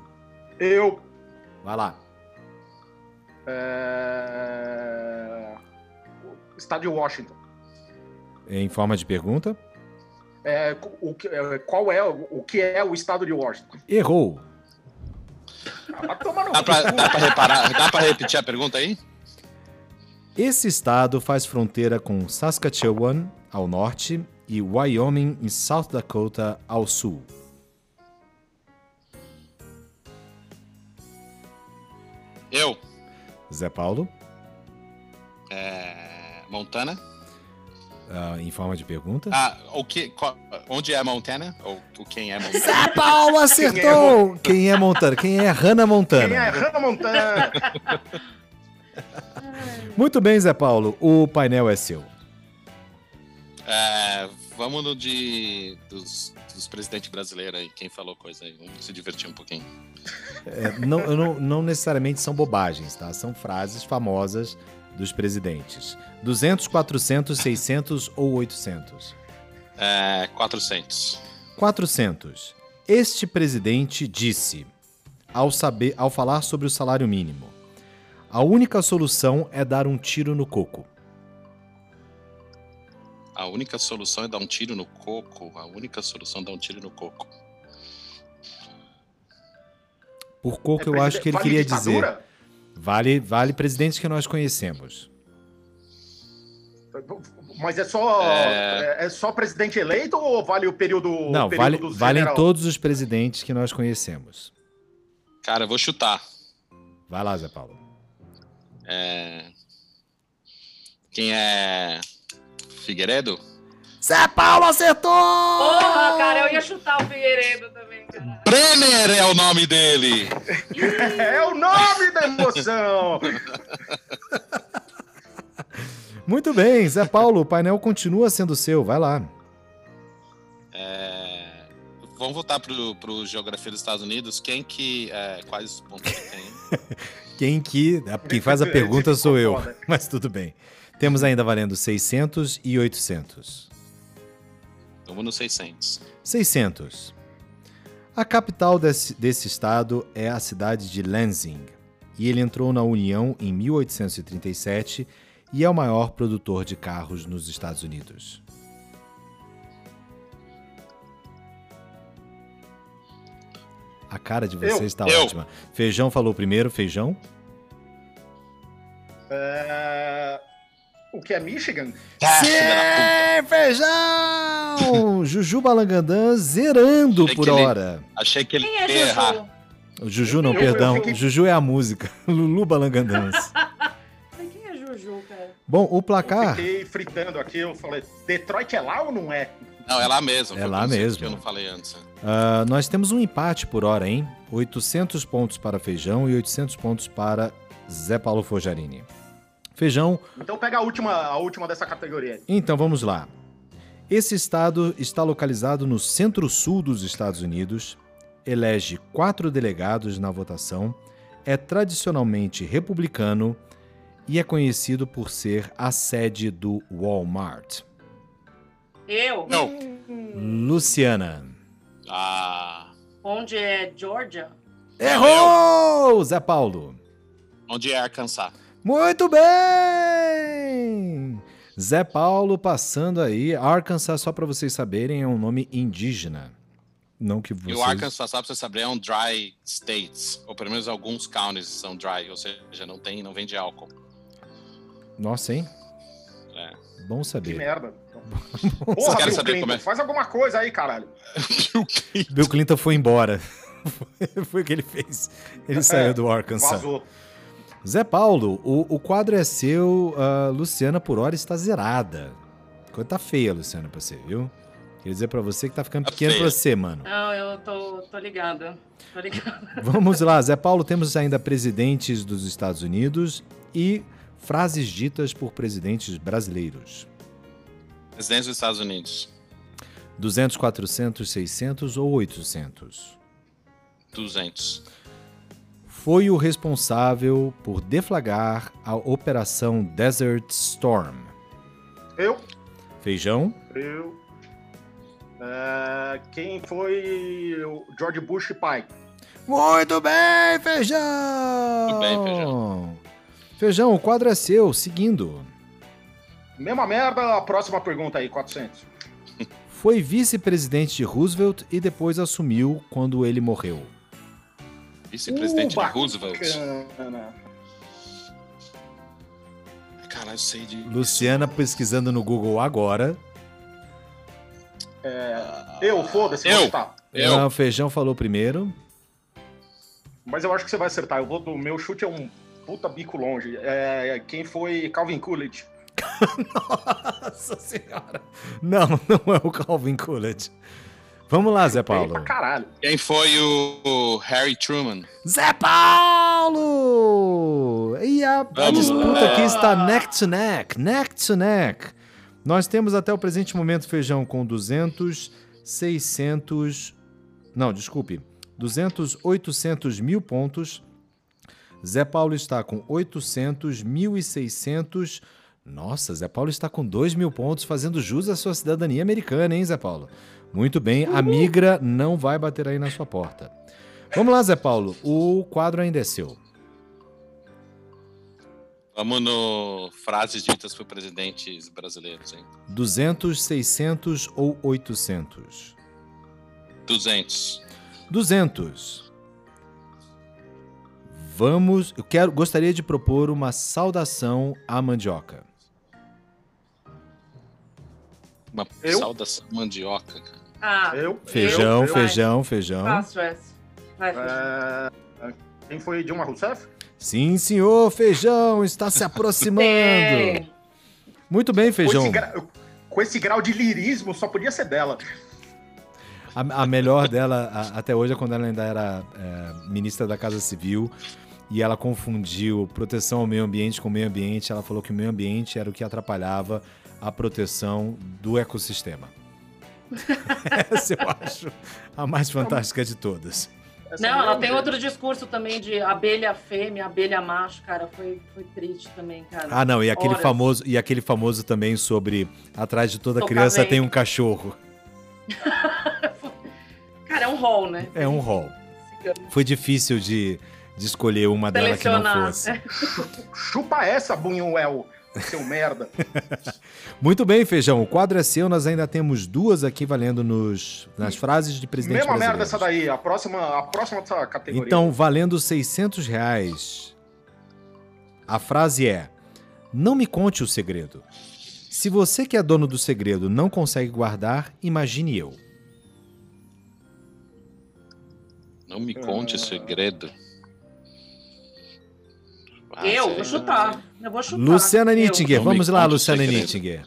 Eu. Vai lá. É... Estado de Washington. Em forma de pergunta. É, o, que- é, qual é o, o que é o estado de Washington? Errou. Ah, Dá pra, cu. dá pra reparar? Dá pra repetir a pergunta aí? Esse estado faz fronteira com Saskatchewan, ao norte, e Wyoming e South Dakota, ao sul. Eu. Zé Paulo, É, Montana. Ah, em forma de pergunta. Ah, o que, qual- onde é Montana? Ou o quem é Montana? Zé Paulo [LAUGHS] acertou! Quem é Montana? Quem é Hannah Montana? Quem é Hannah Montana? [LAUGHS] Muito bem, Zé Paulo. O painel é seu. É, vamos no de dos, dos presidentes brasileiros aí, quem falou coisa aí. Vamos se divertir um pouquinho. É, não, não, não necessariamente são bobagens, tá? São frases famosas dos presidentes? 200, 400, 600 ou 800? É, 400. 400. Este presidente disse, ao, saber, ao falar sobre o salário mínimo, a única solução é dar um tiro no coco. A única solução é dar um tiro no coco. A única solução é dar um tiro no coco. Por coco, É eu acho que ele queria ditadura? dizer. Vale, vale presidentes que nós conhecemos. Mas é só, É. é... só presidente eleito ou vale o período. Não, período vale, valem todos os presidentes que nós conhecemos. Cara, eu vou chutar. Vai lá, Zé Paulo. É... Quem é. Figueiredo? Zé Paulo acertou! Porra, cara, eu ia chutar o Figueiredo também, cara. Brenner é o nome dele! É o nome da emoção! Muito bem, Zé Paulo, o painel continua sendo seu. Vai lá. É, Vamos voltar pro, pro Geografia dos Estados Unidos. Quem que. é, quais os pontos que tem? [LAUGHS] Quem que. Quem faz a pergunta sou eu. Mas tudo bem. Temos ainda valendo 600 e 800. Vamos no 600. 600. A capital desse, desse estado é a cidade de Lansing, e ele entrou na União em 1837 e é o maior produtor de carros nos Estados Unidos. A cara de vocês Eu. está Eu. ótima. Feijão falou primeiro, feijão. É, O que é Michigan? Ah, Sim, feijão! [LAUGHS] Juju Balangandã zerando Achei por ele- hora. Achei que ele Quem ia é errar. Juju? O Juju não, Eu- eu perdão. fiquei- Juju é a música. [LAUGHS] Lulu Balangandãs. Mas Quem é Juju, cara? Bom, o Eu placar. fiquei fritando aqui, eu falei, Detroit é lá ou não é? Não, é lá mesmo. É lá mesmo. Que eu não falei antes. ah, nós temos um empate por hora, hein? 800 pontos para Feijão e 800 pontos para Zé Paulo Fojarini. Feijão, Então pega a última, a última dessa categoria. aí. então vamos lá. Esse estado está localizado no centro-sul dos Estados Unidos, elege quatro delegados na votação, é tradicionalmente republicano e é conhecido por ser a sede do Walmart. Eu? Não. Luciana. Ah, Onde é Georgia? Errou! Zé Paulo. onde é Arkansas? Muito bem! Zé Paulo passando aí. Arkansas, só para vocês saberem, é um nome indígena. Não que E vocês... o Arkansas, só pra você saber, é um dry states. Ou pelo menos alguns counties são dry, ou seja, não tem, não vende álcool. Nossa, hein? É. Bom Que saber. merda. Você Porra, quer Bill saber Clinton, como é? faz alguma coisa aí, caralho. Bill Clinton foi embora. [LAUGHS] foi o que ele fez. Ele saiu do Arkansas. Vazou. Zé Paulo, o, o quadro é seu. a Luciana, por hora, está zerada. Coisa tá feia, Luciana, pra você, viu? Queria dizer pra você que tá ficando Tá pequeno feia. pra você, mano. Não, eu tô, tô ligada. Tô ligada. [LAUGHS] Vamos lá, Zé Paulo, temos ainda presidentes dos Estados Unidos e frases ditas por presidentes brasileiros. Presidente dos Estados Unidos. 200, 400, 600 ou 800? 200. Foi o responsável por deflagrar a Operação Desert Storm. Eu, Feijão? eu. É, quem foi o George Bush pai? Muito bem, Feijão! Muito bem, Feijão. Feijão, o quadro é seu, seguindo. Mesma merda, a próxima pergunta aí, 400. Foi vice-presidente de Roosevelt e depois assumiu quando ele morreu. Vice-presidente Uh, de Roosevelt. Caralho, eu sei de. Luciana pesquisando no Google agora. Eu, foda-se, Eu. vou chutar. Eu. Não, o Feijão falou primeiro. Mas eu acho que você vai acertar. Eu vou do meu chute é um puta bico longe. É, quem foi Calvin Coolidge? [LAUGHS] Nossa senhora. Não, não é o Calvin Coolidge. Vamos lá, Zé Paulo. pra caralho. Quem foi o, Harry Truman? Zé Paulo! E a, a disputa lá. aqui está neck to neck, neck to neck. Nós temos até o presente momento feijão com 200, 600... Não, desculpe. 200, 800 mil pontos. Zé Paulo está com 800, 1.600. Nossa, Zé Paulo está com 2 mil pontos, fazendo jus à sua cidadania americana, hein, Zé Paulo? Muito bem, a migra não vai bater aí na sua porta. Vamos lá, Zé Paulo, o quadro ainda é seu. Vamos no frases ditas por presidentes brasileiros, hein? 200, 600 ou 800? 200. 200. Vamos, eu quero, gostaria de propor uma saudação à mandioca. Uma Eu? saudação mandioca, cara. Ah, Eu, Feijão, eu, eu, feijão, feijão. fácil essa. Vai, feijão. É, quem foi Dilma Rousseff? Sim, senhor, feijão está se aproximando. Tem. Muito bem, Com feijão. esse, gra- com esse grau de lirismo, só podia ser dela. A, a melhor dela a- até hoje é quando ela ainda era é, ministra da Casa Civil e ela confundiu proteção ao meio ambiente com meio ambiente. Ela falou que o meio ambiente era o que atrapalhava a proteção do ecossistema. [LAUGHS] Essa eu acho a mais fantástica de todas. Essa Não, ela é um tem outro discurso também de abelha fêmea, abelha macho, cara. Foi, foi triste também, cara. Ah, não, e aquele Horas. famoso e aquele famoso também sobre atrás de toda Tocar criança vento. tem um cachorro. [LAUGHS] Cara, é um rol, né? É um rol. Foi difícil de, de escolher uma dela que não fosse. [LAUGHS] Chupa essa, Bunhuel, seu merda. [LAUGHS] Muito bem, Feijão. O quadro é seu. Nós ainda temos duas aqui valendo nos, nas frases de presidente Mesma merda essa daí. A próxima, a próxima dessa categoria. Então, valendo 600 reais. A frase é: Não me conte o segredo. Se você que é dono do segredo não consegue guardar, imagine eu. Não me conte Ah. segredo. Ah, Eu sei vou chutar. Eu vou chutar. Luciana Eu. Nittinger. Não me Vamos lá, Luciana. Nittinger.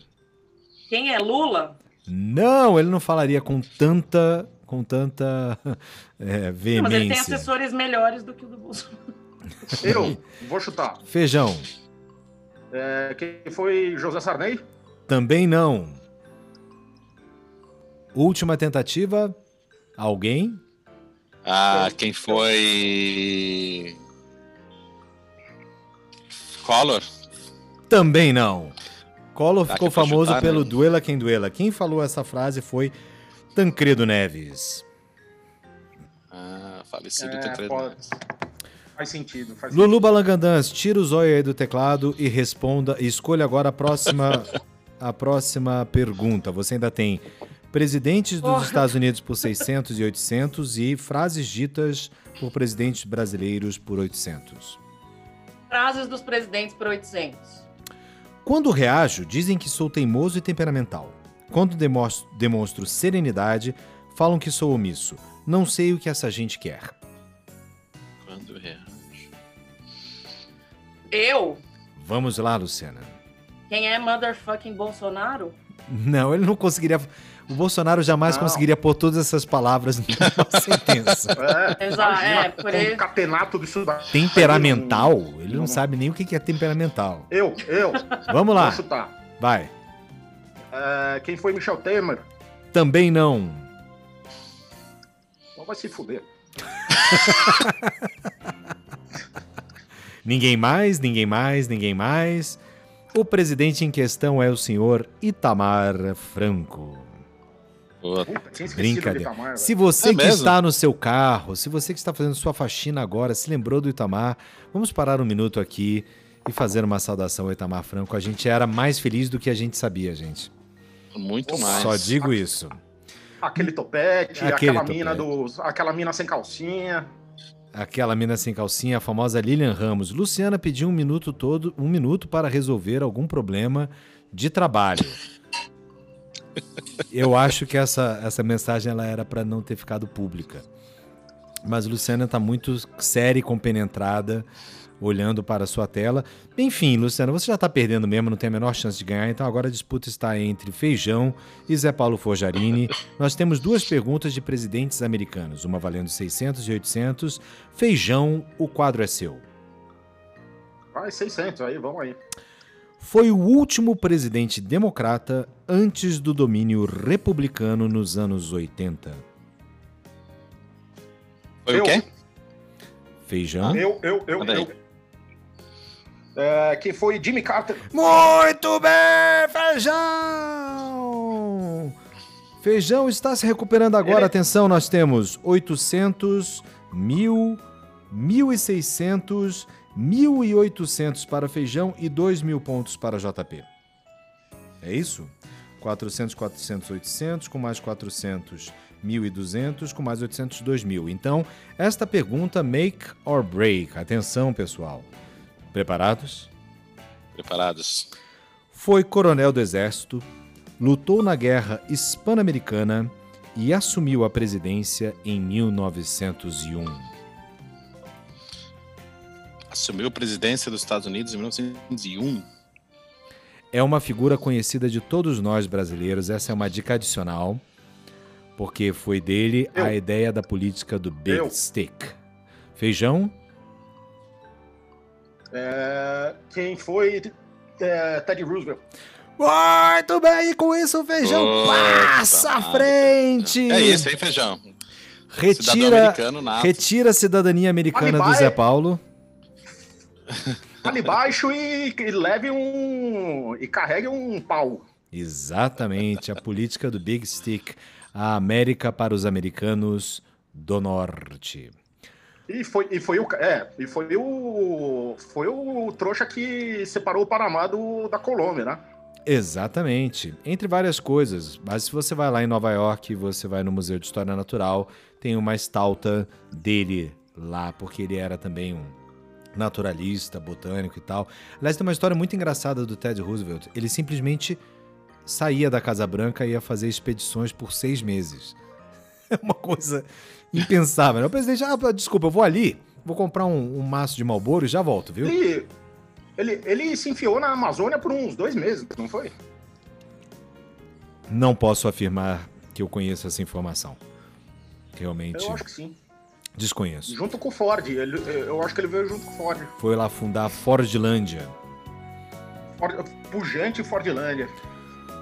Quem é Lula? Não, ele não falaria com tanta, com tanta [LAUGHS] é, Mas ele tem veemência. assessores melhores do que o do Bolsonaro. [LAUGHS] Eu vou chutar. Feijão. É, quem foi José Sarney? Também não. Última tentativa. Alguém? Ah, quem foi. Collor? Também não. Collor Ah, ficou famoso chutar, pelo né? duela quem duela. Quem falou essa frase foi Tancredo Neves. Ah, falecido É, Tancredo pode- Neves. Faz sentido. Faz Lulu Balangandãs, tira o zóio aí do teclado e responda. e Escolha agora a próxima, [LAUGHS] a próxima pergunta. Você ainda tem presidentes dos Porra. Estados Unidos por 600 e 800 e frases ditas por presidentes brasileiros por 800. Frases dos presidentes por 800. Quando reajo, dizem que sou teimoso e temperamental. Quando demonstro, demonstro serenidade, falam que sou omisso. Não sei o que essa gente quer. Quando reage. Eu? Vamos lá, Luciana. Quem é motherfucking Bolsonaro? Não, ele não conseguiria. O Bolsonaro jamais Não. conseguiria pôr todas essas palavras numa [LAUGHS] sentença. É, Exato, imagina é, por aí. concatenato disso daí. Temperamental? Ele não sabe nem o que é temperamental. Eu, eu. Vamos lá, vai. É, quem foi Michel Temer? Também não. Então vai se fuder. [LAUGHS] Ninguém mais, ninguém mais, ninguém mais. O presidente em questão é o senhor Itamar Franco. Brincadeira. do Itamar. Se você É que mesmo? está no seu carro, se você que está fazendo sua faxina agora, se lembrou do Itamar, vamos parar um minuto aqui e fazer uma saudação ao Itamar Franco. A gente era mais feliz do que a gente sabia, gente. muito mais. Só digo isso. Aquele topete, Aquele aquela topete. mina dos, aquela mina sem calcinha. Aquela mina sem calcinha, a famosa Lilian Ramos. Luciana pediu um minuto todo, um minuto para resolver algum problema de trabalho. Eu acho que essa, essa mensagem ela era para não ter ficado pública. Mas Luciana está muito séria e compenetrada, olhando para a sua tela. Enfim, Luciana, você já está perdendo mesmo, não tem a menor chance de ganhar, então agora a disputa está entre Feijão e Zé Paulo Forjarini. Nós temos duas perguntas de presidentes americanos, uma valendo 600 e 800. Feijão, o quadro é seu. Vai, 600 aí, vamos aí. Foi o último presidente democrata antes do domínio republicano nos anos 80. Foi o Eu- quê? Feijão? Eu, eu, eu, eu. É, que foi Jimmy Carter. Muito bem, Feijão! Feijão está se recuperando agora. Ele- Atenção, nós temos 800, 1000, 1600, 1800 para Feijão e 2 mil pontos para JP. É isso? 400, 400, 800, com mais 400, 1.200, com mais 800, 2.000. Então, esta pergunta make or break. Atenção, pessoal. Preparados? Preparados? Foi coronel do Exército, lutou na Guerra Hispano-Americana e assumiu a presidência em 1901. Assumiu a presidência dos Estados Unidos em 1901. É uma figura conhecida de todos nós brasileiros, essa é uma dica adicional, porque foi dele a Eu. ideia da política do Big Eu. Stick. Feijão? É, quem foi é, Teddy Roosevelt. Muito bem, e com isso o Feijão passa à frente! É isso, hein, Feijão? Cidadão Retira, retira a cidadania americana do. Zé Paulo. Ali baixo e, e leve um. e carregue um pau. Exatamente, a política do Big Stick, a América para os americanos do Norte. E foi, e foi o. É, e foi o. Foi o trouxa que separou o Panamá do, da Colômbia, né? Exatamente, entre várias coisas. Mas se você vai lá em Nova York, você vai no Museu de História Natural, tem uma estátua dele lá, porque ele era também um naturalista, botânico e tal. Aliás, tem uma história muito engraçada do Ted Roosevelt. Ele simplesmente saía da Casa Branca e ia fazer expedições por seis meses. [LAUGHS] É uma coisa impensável. né? O presidente, ah, desculpa, eu vou ali, vou comprar um, um maço de Malboro e já volto, viu? Ele, ele, ele se enfiou na Amazônia por uns dois meses, não foi? Não posso afirmar que eu conheço essa informação. Realmente Eu acho que sim. Desconheço. Junto com o Ford. Ele, eu acho que ele veio junto com o Ford. Foi lá fundar a Fordlândia. Ford pujante Fordlândia.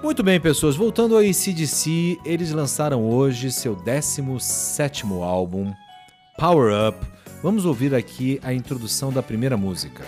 Muito bem, pessoas. Voltando ao ACDC, eles lançaram hoje seu 17º álbum, Power Up. Vamos ouvir aqui a introdução da primeira música.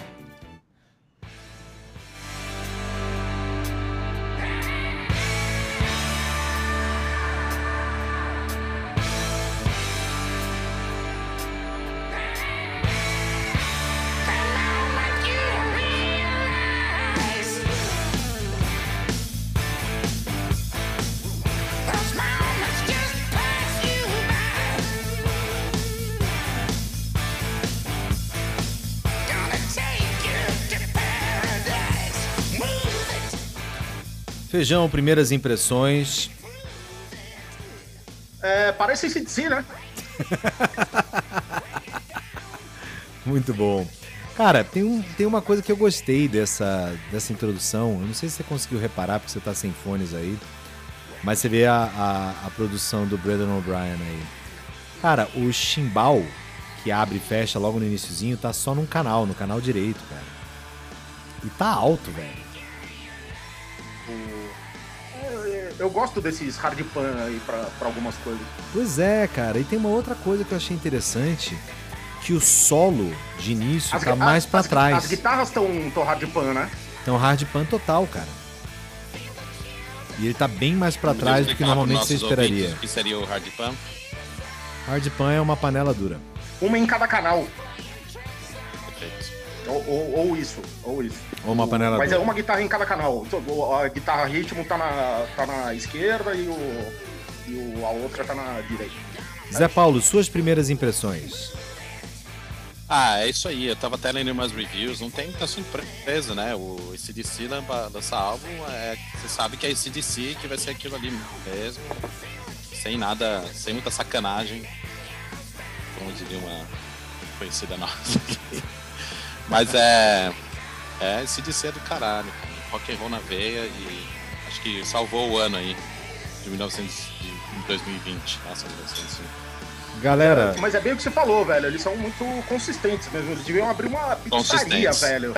Feijão, primeiras impressões. É, parece si, né? [LAUGHS] Muito bom. Cara, tem, um, tem uma coisa que eu gostei dessa, dessa introdução. Eu não sei se você conseguiu reparar, porque você tá sem fones aí. Mas você vê a, a, a produção do Brandon O'Brien aí. Cara, o chimbal que abre e fecha logo no iniciozinho tá só num canal, no canal direito, cara. E tá alto, velho. Eu, gosto desses hard pan aí pra, pra algumas coisas. Pois é, cara. E tem uma outra coisa que eu achei interessante, que o solo de início tá gui- mais pra as, trás. As guitarras estão hard pan, né? Então hard pan total, cara. E ele tá bem mais pra trás do que normalmente você esperaria. O que seria o hard pan? Hard pan é uma panela dura. Uma em cada canal. Ou, ou- ou isso, ou isso. Ou uma panela Mas é uma guitarra em cada canal. Então, A guitarra ritmo tá na, tá na esquerda e, o, e o- a outra tá na direita. Zé Paulo, suas primeiras impressões. Ah, é isso aí. Eu tava até lendo umas reviews. Não tem muita surpresa, né? O ACDC lança lança álbum. É, você sabe que é ACDC que vai ser aquilo ali mesmo. Sem nada, sem muita sacanagem. Como diria uma conhecida nossa aqui. [LAUGHS] Mas é. É ACDC é do caralho, cara. Rock and roll na veia e acho que salvou o ano aí. De 1900, de 2020. Nossa, 1920. Galera, Mas é bem o que você falou, velho. Eles são muito consistentes mesmo. Eles deviam abrir uma pizzaria, velho.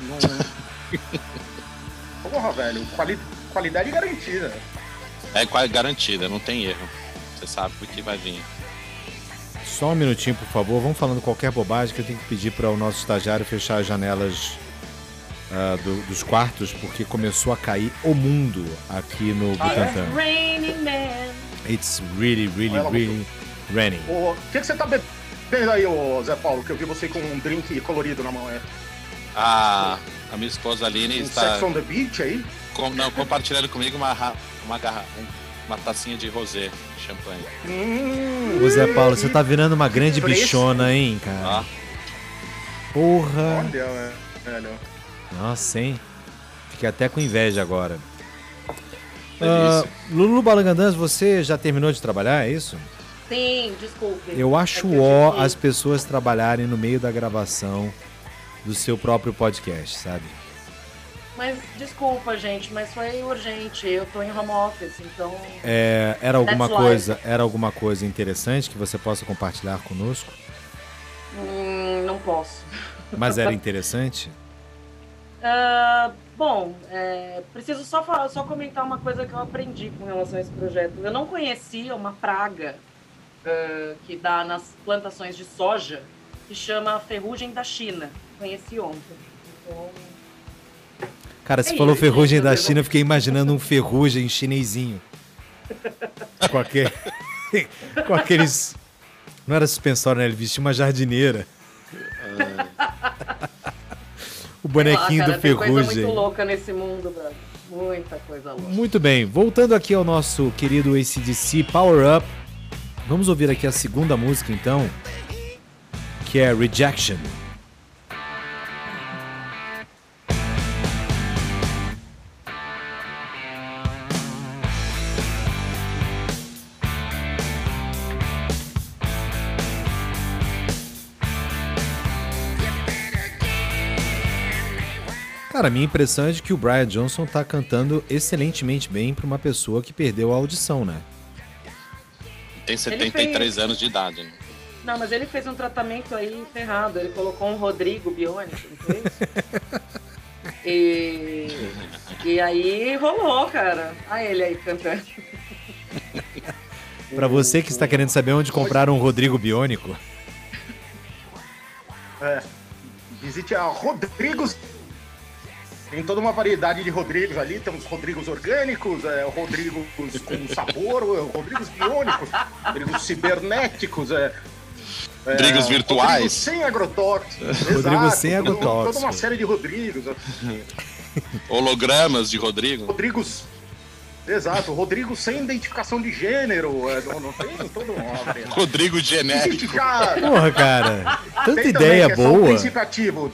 Não... [LAUGHS] Porra, velho. Quali... Qualidade garantida. É garantida, não tem erro. Você sabe o que vai vir. Só um minutinho, por favor. Vamos falando qualquer bobagem que eu tenho que pedir para o nosso estagiário fechar as janelas ah, do- dos quartos porque começou a cair o mundo aqui no Ah, é? Butantã. Raining Man. It's really, really, Ela really raining. O que, que você tá bebendo aí, ô Zé Paulo? Que eu vi você com um drink colorido na mão. É A, a minha esposa Aline um está Sex on the Beach aí? com- não, compartilhando comigo uma, uma, garra, uma tacinha de rosé, de champanhe. Hum, Ô Zé Paulo, você tá virando uma grande fresco. bichona, hein, cara? Porra! Olha, velho. Nossa, hein? Fiquei até com inveja agora. Ah, Lulu Balangandãs, você já terminou de trabalhar, é isso? Sim, desculpe. Eu acho É ó as pessoas trabalharem no meio da gravação do seu próprio podcast, sabe? Mas desculpa, gente, mas foi urgente. Eu tô em home office, então. É, era alguma That's life. coisa, era alguma coisa interessante que você possa compartilhar conosco? hum, não posso. Mas era [LAUGHS] interessante? Ah, bom, é, preciso só, falar, só comentar uma coisa que eu aprendi com relação a esse projeto. Eu não conhecia uma praga ah, que dá nas plantações de soja que chama ferrugem da China. Conheci ontem. Então, Cara, você É falou isso, ferrugem gente, da China, eu fiquei imaginando um ferrugem chinesinho. Com aquele. [LAUGHS] com aqueles. Não era suspensório, né? Ele vestia uma jardineira. [LAUGHS] o bonequinho cara, do tem coisa ferrugem. muito louca nesse mundo, brother. Muita coisa louca. Muito bem, voltando aqui ao nosso querido ACDC Power Up, vamos ouvir aqui a segunda música então, que é Rejection. Cara, a minha impressão é de que o Brian Johnson tá cantando excelentemente bem pra uma pessoa que perdeu a audição, né? tem 73 anos de idade. Né? Não, mas ele fez um tratamento aí ferrado. Ele colocou um Rodrigo Biônico, não foi isso? [LAUGHS] E, e aí rolou, cara. Olha ele aí cantando. Pra você que está querendo saber onde comprar um Rodrigo Biônico, É, visite a Rodrigos. Tem toda uma variedade de Rodrigos ali. Temos Rodrigos orgânicos, é, Rodrigos com sabor, é, Rodrigos biônicos, Rodrigos cibernéticos, é, é, Rodrigos virtuais. Rodrigos sem agrotóxicos. Rodrigos exato, sem toda- agrotóxicos. Toda uma série de Rodrigos. é, [LAUGHS] Hologramas de Rodrigo. Rodrigos. Exato, Rodrigo sem identificação de gênero. é, não, não tem uma variedade. Rodrigo genético. porra, cara, [LAUGHS] tanta Tem também, ideia é o boa. princípio ativo.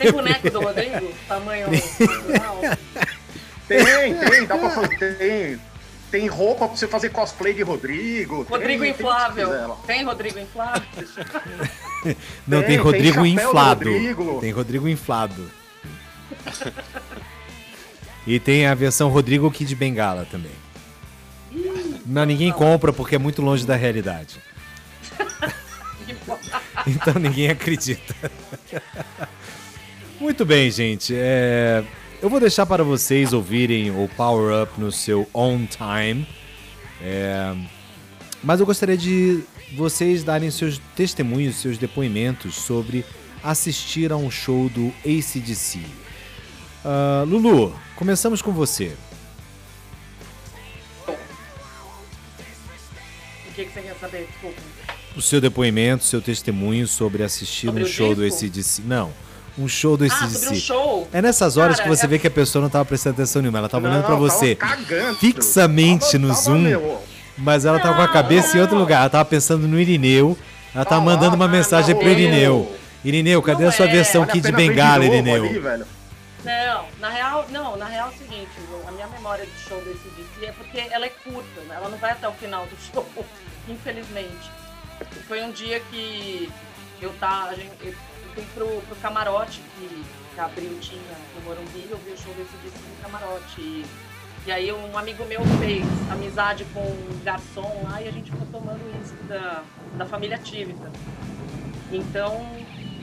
Tem boneco do Rodrigo? Tamanho natural? [LAUGHS] Tem, tem, dá pra fazer. Tem, tem roupa pra você fazer cosplay de Rodrigo. Rodrigo tem, tem inflável. lá. Tem Rodrigo inflável? Não, tem, Tem, tem Rodrigo inflado. Rodrigo. Tem Rodrigo inflado. e tem a versão Rodrigo Kid Bengala também. Não, ninguém compra porque é muito longe da realidade. [LAUGHS] Então ninguém acredita. Muito bem, gente. É, Eu vou deixar para vocês ouvirem o Power Up no seu own time. É, Mas eu gostaria de vocês darem seus testemunhos, seus depoimentos sobre assistir a um show do ACDC. Ah, Lulu, começamos com você. O que, que você quer saber? Desculpa. O seu depoimento, seu testemunho sobre assistir Sobre um show do disco? ACDC. Não, um show do Ah, ACDC. sobre um show? É nessas horas Cara, que você é- vê que a pessoa não estava prestando atenção nenhuma. Ela estava olhando pra Não, você tava cagando. fixamente Tava- no tava, Zoom, meu, mas ela tava com a Não, cabeça em outro não. lugar. Ela tava pensando no Irineu. Ela tava Tá mandando uma tá mensagem lá, pro Irineu. Irineu, cadê Não a sua é, versão vale a Kid pena ver de Bengala, Irineu? ali, velho. Não, na real, não, na real é o seguinte, a minha memória de show desse DC é porque ela é curta, né? ela não vai até o final do [LAUGHS] show, infelizmente. Foi um dia que eu tá, a gente, eu fui pro, pro camarote que, que abriu tinha no Morumbi, eu vi o show desse DC no camarote. E, e aí um amigo meu fez amizade com um garçom lá e a gente ficou tomando isso da, da família Tivita. Então,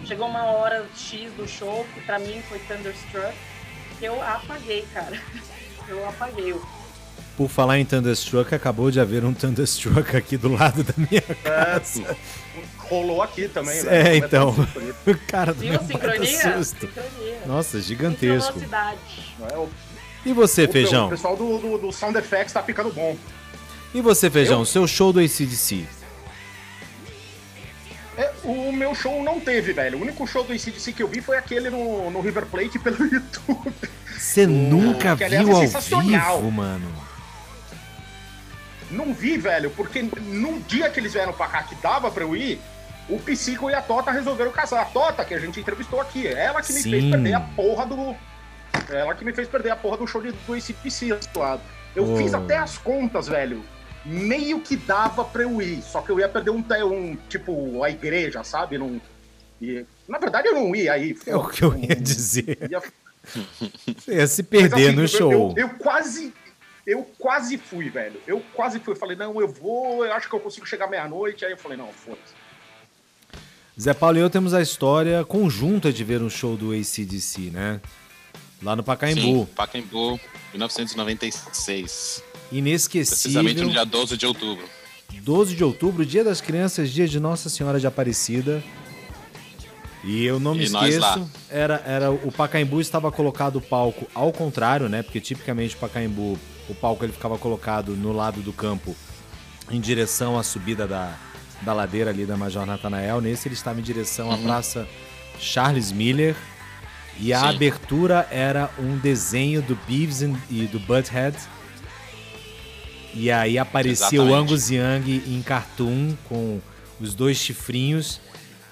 chegou uma hora X do show, que pra mim foi Thunderstruck, que eu apaguei, cara. [LAUGHS] Eu apaguei. Por falar em Thunderstruck, acabou de haver um Thunderstruck aqui do lado da minha casa. Rolou aqui também, É, velho. então. Não é tão bonito. Cara do Viu meu sincronia? Sincronia. Nossa, gigantesco. É? O, E você, o- Feijão? O pessoal do, do, do Sound Effects tá ficando bom. E você, Feijão? Eu? Seu show do ACDC? É, o meu show não teve, velho. O único show do ACDC que eu vi foi aquele no, no River Plate pelo [LAUGHS] YouTube. Você nunca que, aliás, viu é ao vivo, mano? Não vi, velho, porque no dia que eles vieram pra cá que dava pra eu ir, o Psico e a Tota resolveram casar. A Tota, que a gente entrevistou aqui, é ela que me fez Sim. perder a porra do. é Ela que me fez perder a porra do show de, do ACDC do lado. Eu Oh. fiz até as contas, velho. Meio que dava pra eu ir, só que eu ia perder um, um tipo, a igreja, sabe? Não, e, na verdade, eu não ia aí. É o que eu ia dizer. Ia Você ia se mas, perder assim, no eu- show. Eu, eu quase. Eu quase fui, velho. Eu quase fui. Eu falei, não, eu vou, eu acho que eu consigo chegar meia-noite. Aí eu falei, não, foda-se. Zé Paulo e eu temos a história conjunta de ver um show do ACDC, né? Lá no Pacaembu. Sim, Pacaembu, 1996. Inesquecível. Precisamente no dia 12 de outubro. 12 de outubro, Dia das Crianças, dia de Nossa Senhora de Aparecida. E eu não me E esqueço, era, era o Pacaembu estava colocado o palco ao contrário, né? Porque tipicamente o Pacaembu, o palco ele ficava colocado no lado do campo em direção à subida da, da ladeira ali da Major Natanael. Nesse ele estava em direção à Praça Charles Miller. E a Sim. abertura era um desenho do Beavis e do Butthead. E aí aparecia o Exatamente. Angus Young em cartoon com os dois chifrinhos.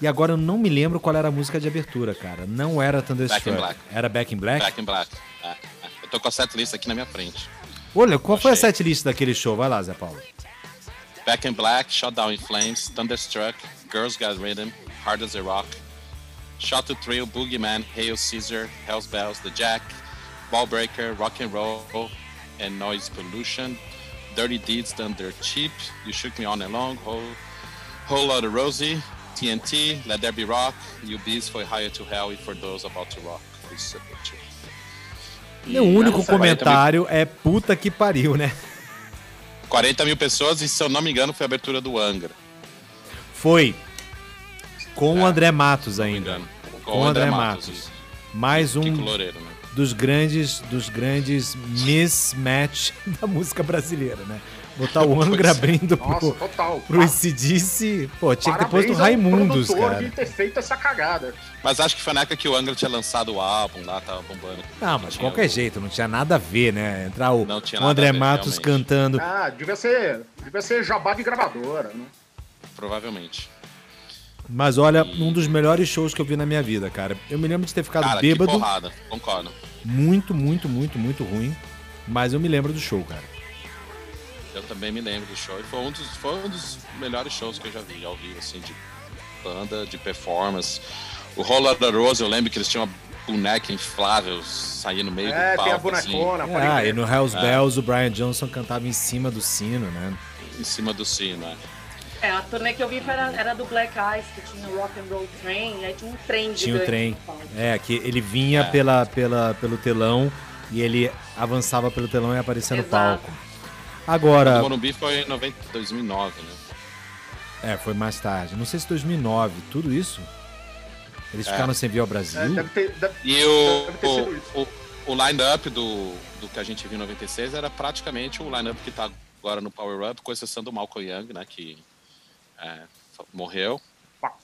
E agora eu não me lembro qual era a música de abertura, cara. Não era Thunderstruck. Back in Black. Era Back in Black? Black and Black. É, é. Eu tô com a setlist aqui na minha frente. Olha, qual foi a setlist daquele show? Vai lá, Zé Paulo. Back in Black, Shot Down in Flames, Thunderstruck, Girls Got Rhythm, Hard as a Rock, Shot to Thrill, Boogeyman, Hail Caesar, Hell's Bells, The Jack, Ballbreaker, Rock and Roll, and Noise Pollution, Dirty Deeds Done Dirt Cheap, You Shook Me On and Long, Whole, Whole Lotta Rosie, TNT, Let There Be Rock, You Beast for Higher to Hell e For Those About to Rock. Sepultura. Meu único essa 40 mil- comentário é puta que pariu, né? 40 mil pessoas e, se eu não me engano, foi a abertura do Angra. Foi. Com o É, André Matos ainda. engano. Com o André Matos. isso. Mais um Loureiro, né? dos grandes, dos grandes mismatch [LAUGHS] da música brasileira, né? Botar o [LAUGHS] Angra abrindo Nossa, pro, total. pro ACDC, pô, tinha que ter posto ao Raimundos, cara. de ter feito essa cagada. Mas acho que foi na época que o Angra tinha lançado o álbum lá, tava bombando. Não, mas de qualquer o- jeito, não tinha nada a ver, né? Entrar o, Não tinha o André ver, Matos realmente. cantando. Ah, devia ser, devia ser jabá de gravadora, né? Provavelmente. Mas olha, um dos melhores shows que eu vi na minha vida, cara. Eu me lembro de ter ficado Cara, bêbado, que porrada. Concordo. muito, muito, muito, muito ruim. Mas eu me lembro do show, cara. Eu também me lembro do show. E foi um dos, foi um dos melhores shows que eu já vi ao vivo, assim, de banda, de performance. O Roller da Rose, eu lembro que eles tinham uma boneca inflável sair no meio É, do tem a palco, assim, bonecona, pode Ah, crer. e no Hells É. Bells o Brian Johnson cantava em cima do sino, né? em cima do sino, né? É, a turnê que eu vi era, era do Black Eyes, que tinha o Rock and Roll Train, e aí tinha um trem Tinha o trem. no palco. É, que ele vinha É. pela, pela, pelo telão e ele avançava pelo telão e aparecia no Exato. palco. Agora, O Morumbi foi em 90, 2009, né? é, foi mais tarde. Não sei se 2009, tudo isso? Eles É. ficaram sem vir ao Brasil? É, deve ter, deve- E o, Deve ter sido isso. o, o, o line-up do, do que a gente viu em 96 era praticamente o line-up que tá agora no Power Up, com exceção do Malcolm Young, né? Que é, morreu. pa-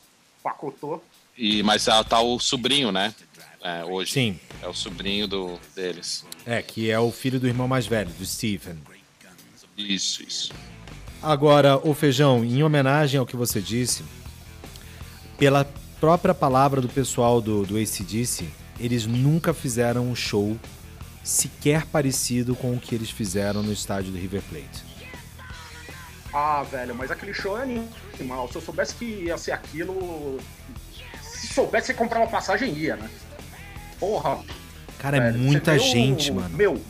pacotou. E, mas tá o sobrinho, né? É, hoje. Sim. É o sobrinho do, deles. É, que é o filho do irmão mais velho, do Stephen. Isso, isso. Agora, o Feijão, em homenagem ao que você disse, pela própria palavra do pessoal do, do ACDC, eles nunca fizeram um show sequer parecido com o que eles fizeram no estádio do River Plate. Ah, velho, mas aquele show é animal. Se eu soubesse que ia ser aquilo. Se soubesse comprar uma passagem, ia, né? Porra. Cara, é velho, muita você vê o- gente, mano. Meu,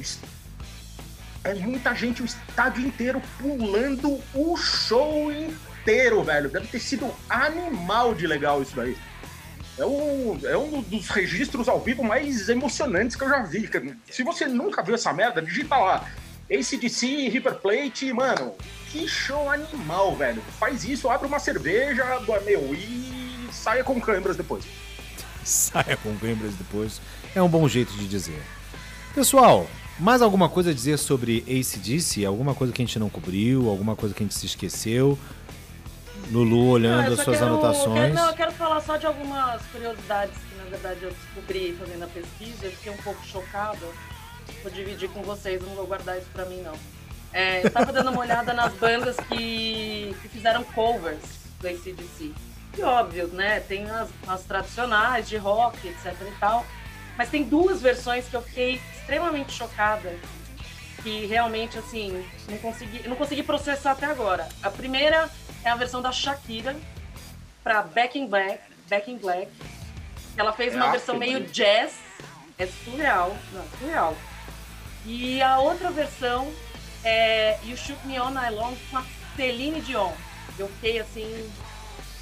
é muita gente, o estádio inteiro pulando o show inteiro, velho. Deve ter sido animal de legal isso daí. É um, é um dos registros ao vivo mais emocionantes que eu já vi. Se você nunca viu essa merda, digita lá. ACDC, River Plate, mano, que show animal, velho. Faz isso, abre uma cerveja, meu, e saia com câimbras depois. [LAUGHS] saia com câimbras depois. É um bom jeito de dizer. Pessoal, mais alguma coisa a dizer sobre ACDC? Alguma coisa que a gente não cobriu? Alguma coisa que a gente se esqueceu? Lulu olhando eu as suas quero- anotações. quero- não, eu quero falar só de algumas curiosidades que, na verdade, eu descobri fazendo a pesquisa. Eu fiquei um pouco chocada. Vou dividir com vocês, não vou guardar isso pra mim, não. É, eu tava dando uma olhada nas bandas que, que fizeram covers do ACDC. E óbvio, né? Tem as, as tradicionais de rock, etc e tal. Mas tem duas versões que eu fiquei extremamente chocada. Que realmente, assim, não consegui, não consegui processar até agora. A primeira é a versão da Shakira para Back in Black, Back in Black. Ela fez uma Ah, versão meio bonito. jazz, é surreal, não, surreal. E a outra versão é You Shoot Me On Nylon com a Celine Dion. Eu fiquei assim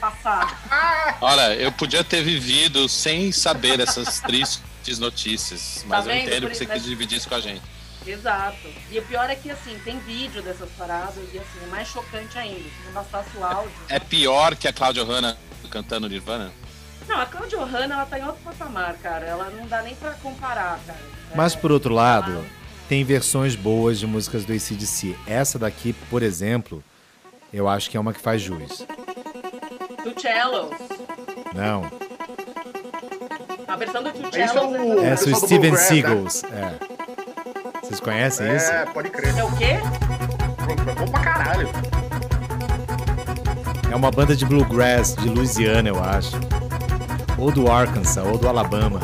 passada. [LAUGHS] Olha, eu podia ter vivido sem saber essas tristes notícias, mas eu Tá vendo? entendo que você quis dividir isso com a gente. Exato. E o pior é que assim, tem vídeo dessas paradas e assim, é mais chocante ainda. Se não bastasse o áudio. É pior que a Cláudia Hanna cantando Nirvana? Não, a Claudia Hanna, ela tá em outro patamar, cara. Ela não dá nem pra comparar, cara. Mas É, por outro lado, ela- tem versões boas de músicas do ACDC. Essa daqui, por exemplo, eu acho que é uma que faz jus. Two Cellos. Não, A versão do Esse é o- é... essa é o Steven Bluegrass, né? Seagulls. É. Vocês conhecem isso? É, pode crer. É o quê? É bom pra caralho. É uma banda de bluegrass de Louisiana, eu acho. Ou do Arkansas, ou do Alabama.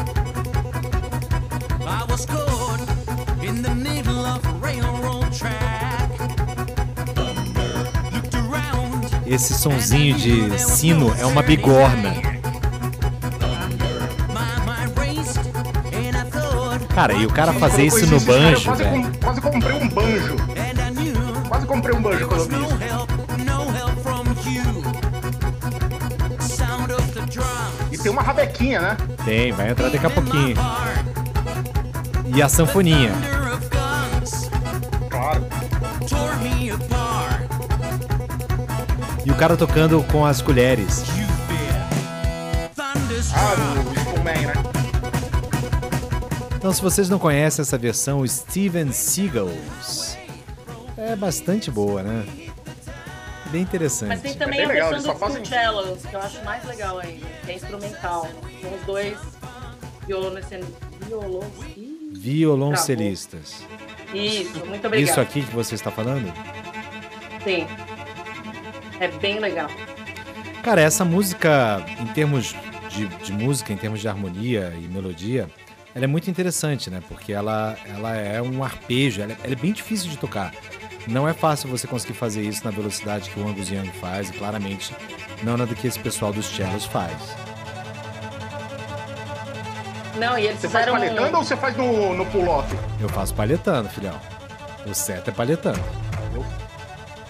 Esse sonzinho de sino é uma bigorna. Cara, e o cara fazer isso no banjo, cara, velho. com- quase comprei um banjo. Quase comprei um banjo quando eu vi. E tem uma rabequinha, né? Tem, vai entrar daqui a pouquinho. E a sanfoninha. Claro. E o cara tocando com as colheres. Então, se vocês não conhecem essa versão, Steven Seagulls é bastante boa, né? Bem interessante. Mas tem também bem a legal, versão Two Cellos, que eu acho mais legal ainda, que é instrumental. São os dois violoncen... violon... Ih, Violoncelistas. Isso, muito obrigado. Isso aqui que você está falando? Sim. É bem legal. Cara, essa música, em termos de, de música, em termos de harmonia e melodia, ela é muito interessante, né? Porque ela, ela é um arpejo, ela é, ela é bem difícil de tocar. Não é fácil você conseguir fazer isso na velocidade que o Angus Young faz, e claramente não é nada que esse pessoal dos cellos faz. Não, e eles Você faz fizeram... paletando ou você faz no, no pull-off? Eu faço palhetando, filhão. O certo é palhetando.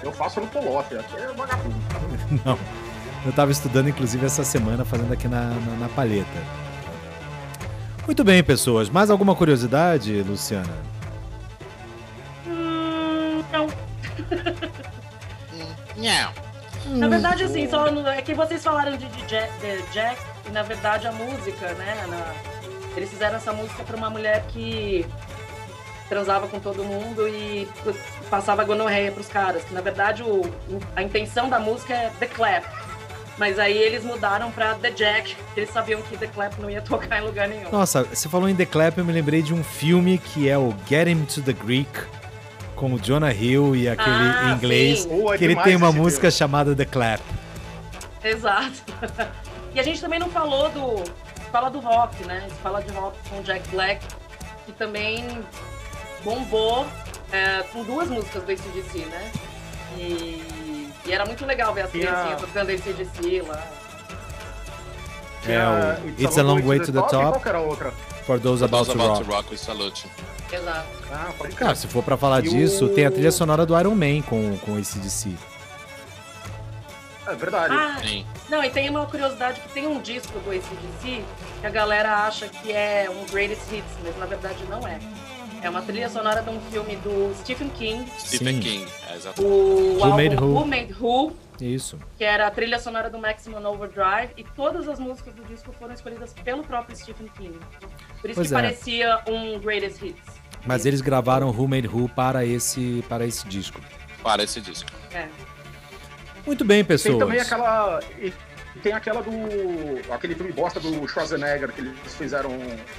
Eu faço no pull-off. Aqui é vagabundo. [LAUGHS] Não. Eu tava estudando, inclusive, essa semana, fazendo aqui na, na, na palheta. Muito bem, pessoas. Mais alguma curiosidade, Luciana? Hum, não. [LAUGHS] Não. Na verdade, assim, só no- é que vocês falaram de, de Jack, de Jack, e na verdade a música, né? na- eles fizeram essa música pra uma mulher que transava com todo mundo e passava gonorreia pros caras. Que na verdade o, a intenção da música é The Clap. Mas aí eles mudaram pra The Jack, porque eles sabiam que The Clap não ia [LAUGHS] tocar em lugar nenhum. Nossa, você falou em The Clap, eu me lembrei de um filme que é o Get Him to the Greek, com o Jonah Hill e aquele Ah, em inglês, sim. É que ele tem uma música filme. chamada The Clap. Exato. [LAUGHS] E a gente também não falou do. Fala do rock, né? Fala de rock com Jack Black, que também bombou é, com duas músicas do ACDC, né? E, e era muito legal ver as criancinhas tocando ACDC lá. É o It's a Long Way to the Top, qual era outra? For Those About Those to about Rock. to rock with salute. Exato. Ah. Cara, se for pra falar E disso, o- tem a trilha sonora do Iron Man com, com esse DC. É verdade. Ah, Sim. não, e tem uma curiosidade que tem um disco do ACDC que a galera acha que é um greatest hits, mas na verdade não é. É uma trilha sonora de um filme do Stephen King, Stephen Sim. King, é exatamente. o Who álbum Made Who? Who Made Who, Isso. que era a trilha sonora do Maximum Overdrive, e todas as músicas do disco foram escolhidas pelo próprio Stephen King. Por isso Pois que é. parecia um Greatest Hits. Mas eles gravaram Who Made Who para esse, para esse disco. Para esse disco. É. Muito bem, Tem pessoas. também aquela. e tem aquela do. aquele filme bosta do Schwarzenegger, que eles fizeram,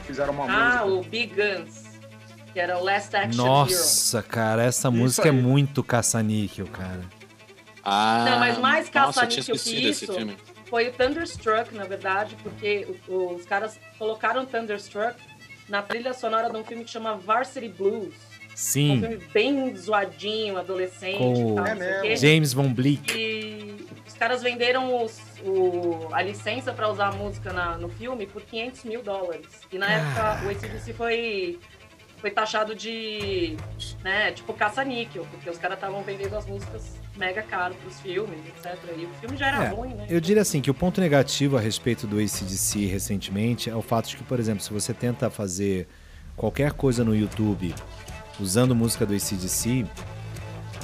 fizeram uma Ah, música. o Big Guns, que era o Last Action Hero. Nossa, cara, essa música é muito caça-níquel, cara. Ah, Não, mas mais caça-níquel que isso. filme. Foi o Thunderstruck, na verdade, porque os caras colocaram Thunderstruck na trilha sonora de um filme que chama Varsity Blues. Um Sim, filme bem zoadinho, adolescente Com tal, É. James Von Bleak. E os caras venderam os- o- a licença para usar a música na- no filme por 500 mil dólares. E na Ah. época o ACDC foi, foi taxado de, né, tipo, caça-níquel, porque os caras estavam vendendo as músicas mega caro pros filmes, etc. E o filme já era É, ruim, né? Eu diria assim que o ponto negativo a respeito do ACDC recentemente é o fato de que, por exemplo, se você tenta fazer qualquer coisa no YouTube usando música do ACDC,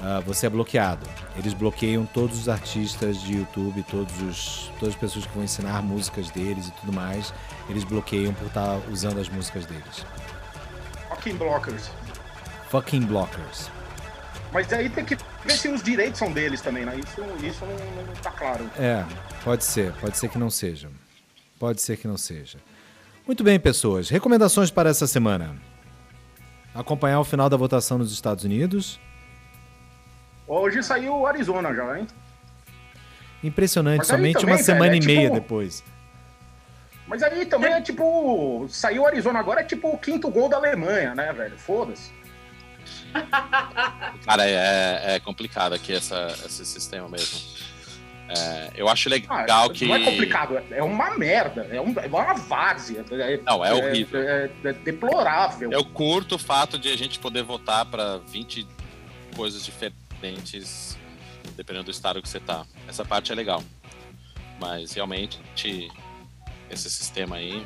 ah, você é bloqueado. Eles bloqueiam todos os artistas de YouTube, todos os, todas as pessoas que vão ensinar músicas deles e tudo mais, eles bloqueiam por estar usando as músicas deles. Fucking Blockers. Fucking blockers. Mas aí tem que ver se os direitos são deles também, né? Isso, isso não, não tá claro. É, pode ser, pode ser que não seja. Pode ser que não seja. Muito bem, pessoas. Recomendações para essa semana. Acompanhar o final da votação nos Estados Unidos. Hoje saiu o Arizona já, hein? Impressionante, somente também, uma semana velho, e é meia tipo- depois. Mas aí também é tipo. Saiu o Arizona agora, é tipo o quinto gol da Alemanha, né, velho? Foda-se. [LAUGHS] Cara, é, é complicado aqui essa, esse sistema mesmo. É, eu acho Ah, legal que. Não é complicado, é- é uma merda. É, um- é uma várzea. É, Não, é horrível. É, é deplorável. Eu curto o fato de a gente poder votar para 20 coisas diferentes, dependendo do estado que você tá. Essa parte é legal. Mas realmente, esse sistema aí.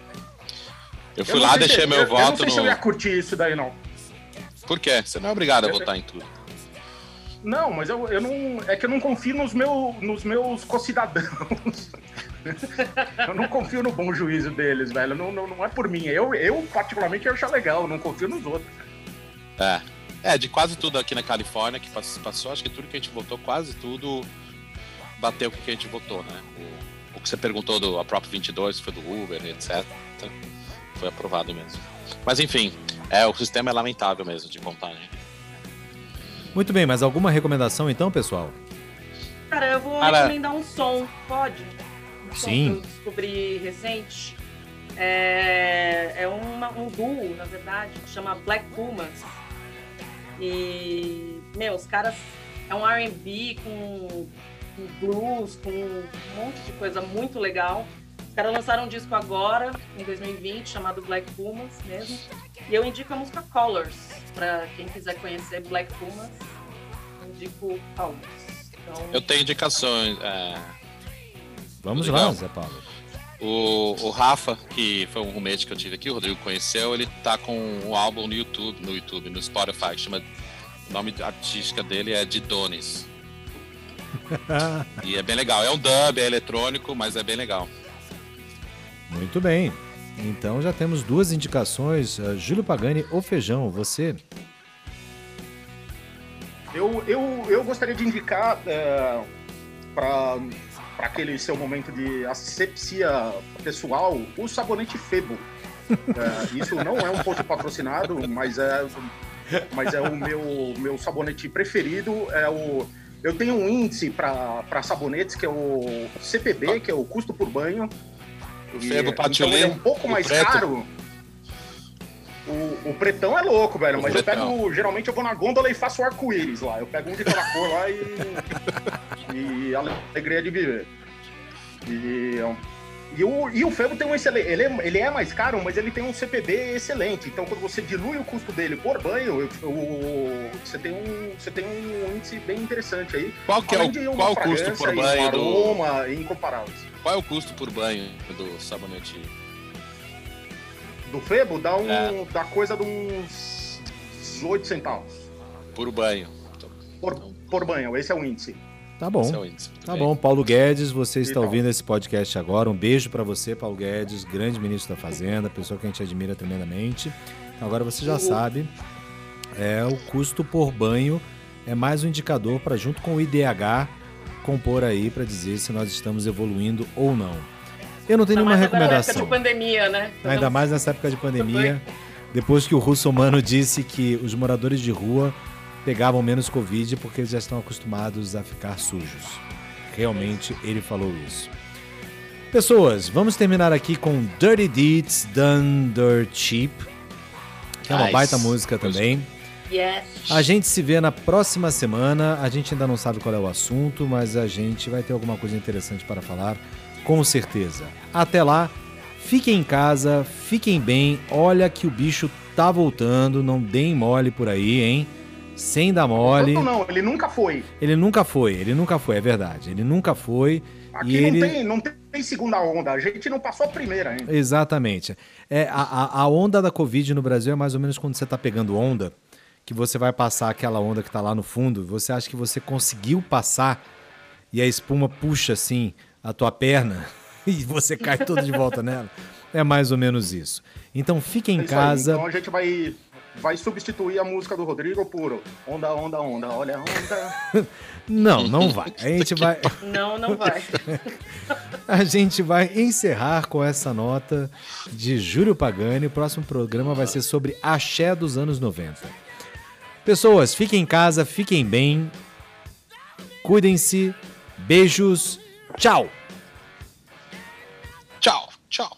Eu fui Eu lá, sei deixei se- meu eu, Eu não voto sei no. se eu ia curtir isso daí, não. Por quê? Você não é obrigado a Eu- votar em tudo. Não, mas eu, eu não. É que eu não confio nos, meu, nos meus concidadãos. [LAUGHS] eu não confio no bom juízo deles, velho. Não, não, não é por mim. Eu, eu particularmente, acho legal. Não confio nos outros. É. É, de quase tudo aqui na Califórnia que pass- passou, acho que tudo que a gente votou, quase tudo bateu com o que a gente votou, né? O, você perguntou do a Prop 22, que foi do Uber, etc. Foi aprovado mesmo. Mas enfim, é, o sistema é lamentável mesmo de contar, né? Muito bem, mas alguma recomendação então, pessoal? Cara, eu vou Cara- recomendar um som, pode? Um som Sim. que eu descobri recente. É, é uma- um duo, na verdade, que chama Black Pumas. E, meu, os caras. É um RB com, com blues, com um monte de coisa muito legal. Os caras lançaram um disco agora, em 2020, chamado Black Pumas mesmo. E eu indico a música Colors, pra quem quiser conhecer Black Pumas. Indico Colors. Então, Eu tenho indicações. é, Vamos Legal. lá, Zé Paulo. O, o Rafa, que foi um roommate que eu tive aqui, o Rodrigo conheceu, ele tá com um álbum no YouTube, no YouTube, no Spotify, que chama. O nome artística dele é Didones. E é bem legal. É um dub, é eletrônico, mas é bem legal. Muito bem. Então já temos duas indicações. Uh, Júlio Pagani ou Feijão, você? Eu, eu, eu gostaria de indicar é, para aquele seu momento de asepsia pessoal o sabonete Febo. É, [LAUGHS] isso não é um post patrocinado, mas é, mas é o meu, meu sabonete preferido. É o, eu tenho um índice para sabonetes que é o CPB, que é o custo por banho. O E, Febo então Patchouli, ele é um pouco mais preto. caro. O, o pretão é louco, velho, O mas eu pretão. pego. Geralmente eu vou na gôndola e faço arco-íris lá. Eu pego um de cada cor lá e. [LAUGHS] e alegria de viver. E, e, o, e o Febo tem um excelente. Ele é, ele é mais caro, mas ele tem um CPB excelente. Então quando você dilui o custo dele por banho, o, você, tem um, você tem um índice bem interessante aí. Qual que é Além de o, qual o custo por banho do. aroma incomparáveis. Qual é o custo por banho do sabonete? Do Febo dá um. É. dá coisa de uns 18 centavos Por banho. por, por banho. Esse é o índice. Tá bom. Esse é o índice. Muito Tá bem. bom, Paulo Guedes, você está Então. ouvindo esse podcast agora. Um beijo pra você, Paulo Guedes, grande ministro da Fazenda, pessoa que a gente admira tremendamente. Então, agora você já sabe, é o custo por banho é mais um indicador para junto com o IDH compor aí para dizer se nós estamos evoluindo ou não. Eu não tenho Ainda nenhuma recomendação. época de pandemia, né? Ainda mais nessa época de [LAUGHS] pandemia, depois que o russomano disse que os moradores de rua pegavam menos Covid porque eles já estão acostumados a ficar sujos. Realmente ele falou isso. Pessoas, vamos terminar aqui com Dirty Deeds Done Dirt Cheap, que é uma Nice. baita música também. Yes. A gente se vê na próxima semana. A gente ainda não sabe qual é o assunto, mas a gente vai ter alguma coisa interessante para falar, com certeza. Até lá, fiquem em casa, fiquem bem. Olha que o bicho tá voltando, não deem mole por aí, hein? Sem dar mole. Não, não, ele nunca foi. Ele nunca foi, ele nunca foi, é verdade. Ele nunca foi. Aqui e ele... não, tem, não tem segunda onda. A gente não passou a primeira ainda. Exatamente. É, a, a- onda da Covid no Brasil é mais ou menos quando você tá pegando onda, que você vai passar aquela onda que tá lá no fundo, você acha que você conseguiu passar e a espuma puxa assim a tua perna [LAUGHS] e você cai todo de volta nela. É mais ou menos isso. Então fique em É isso aí. casa. Então a gente vai, vai substituir a música do Rodrigo por Onda, Onda, Onda. Olha a onda. [LAUGHS] Não, não vai. A gente vai. Não, não vai. [LAUGHS] A gente vai encerrar com essa nota de Júlio Pagani. O próximo programa vai ser sobre axé dos anos 90. Pessoas, fiquem em casa, fiquem bem. Cuidem-se. Beijos. Tchau. Tchau, tchau.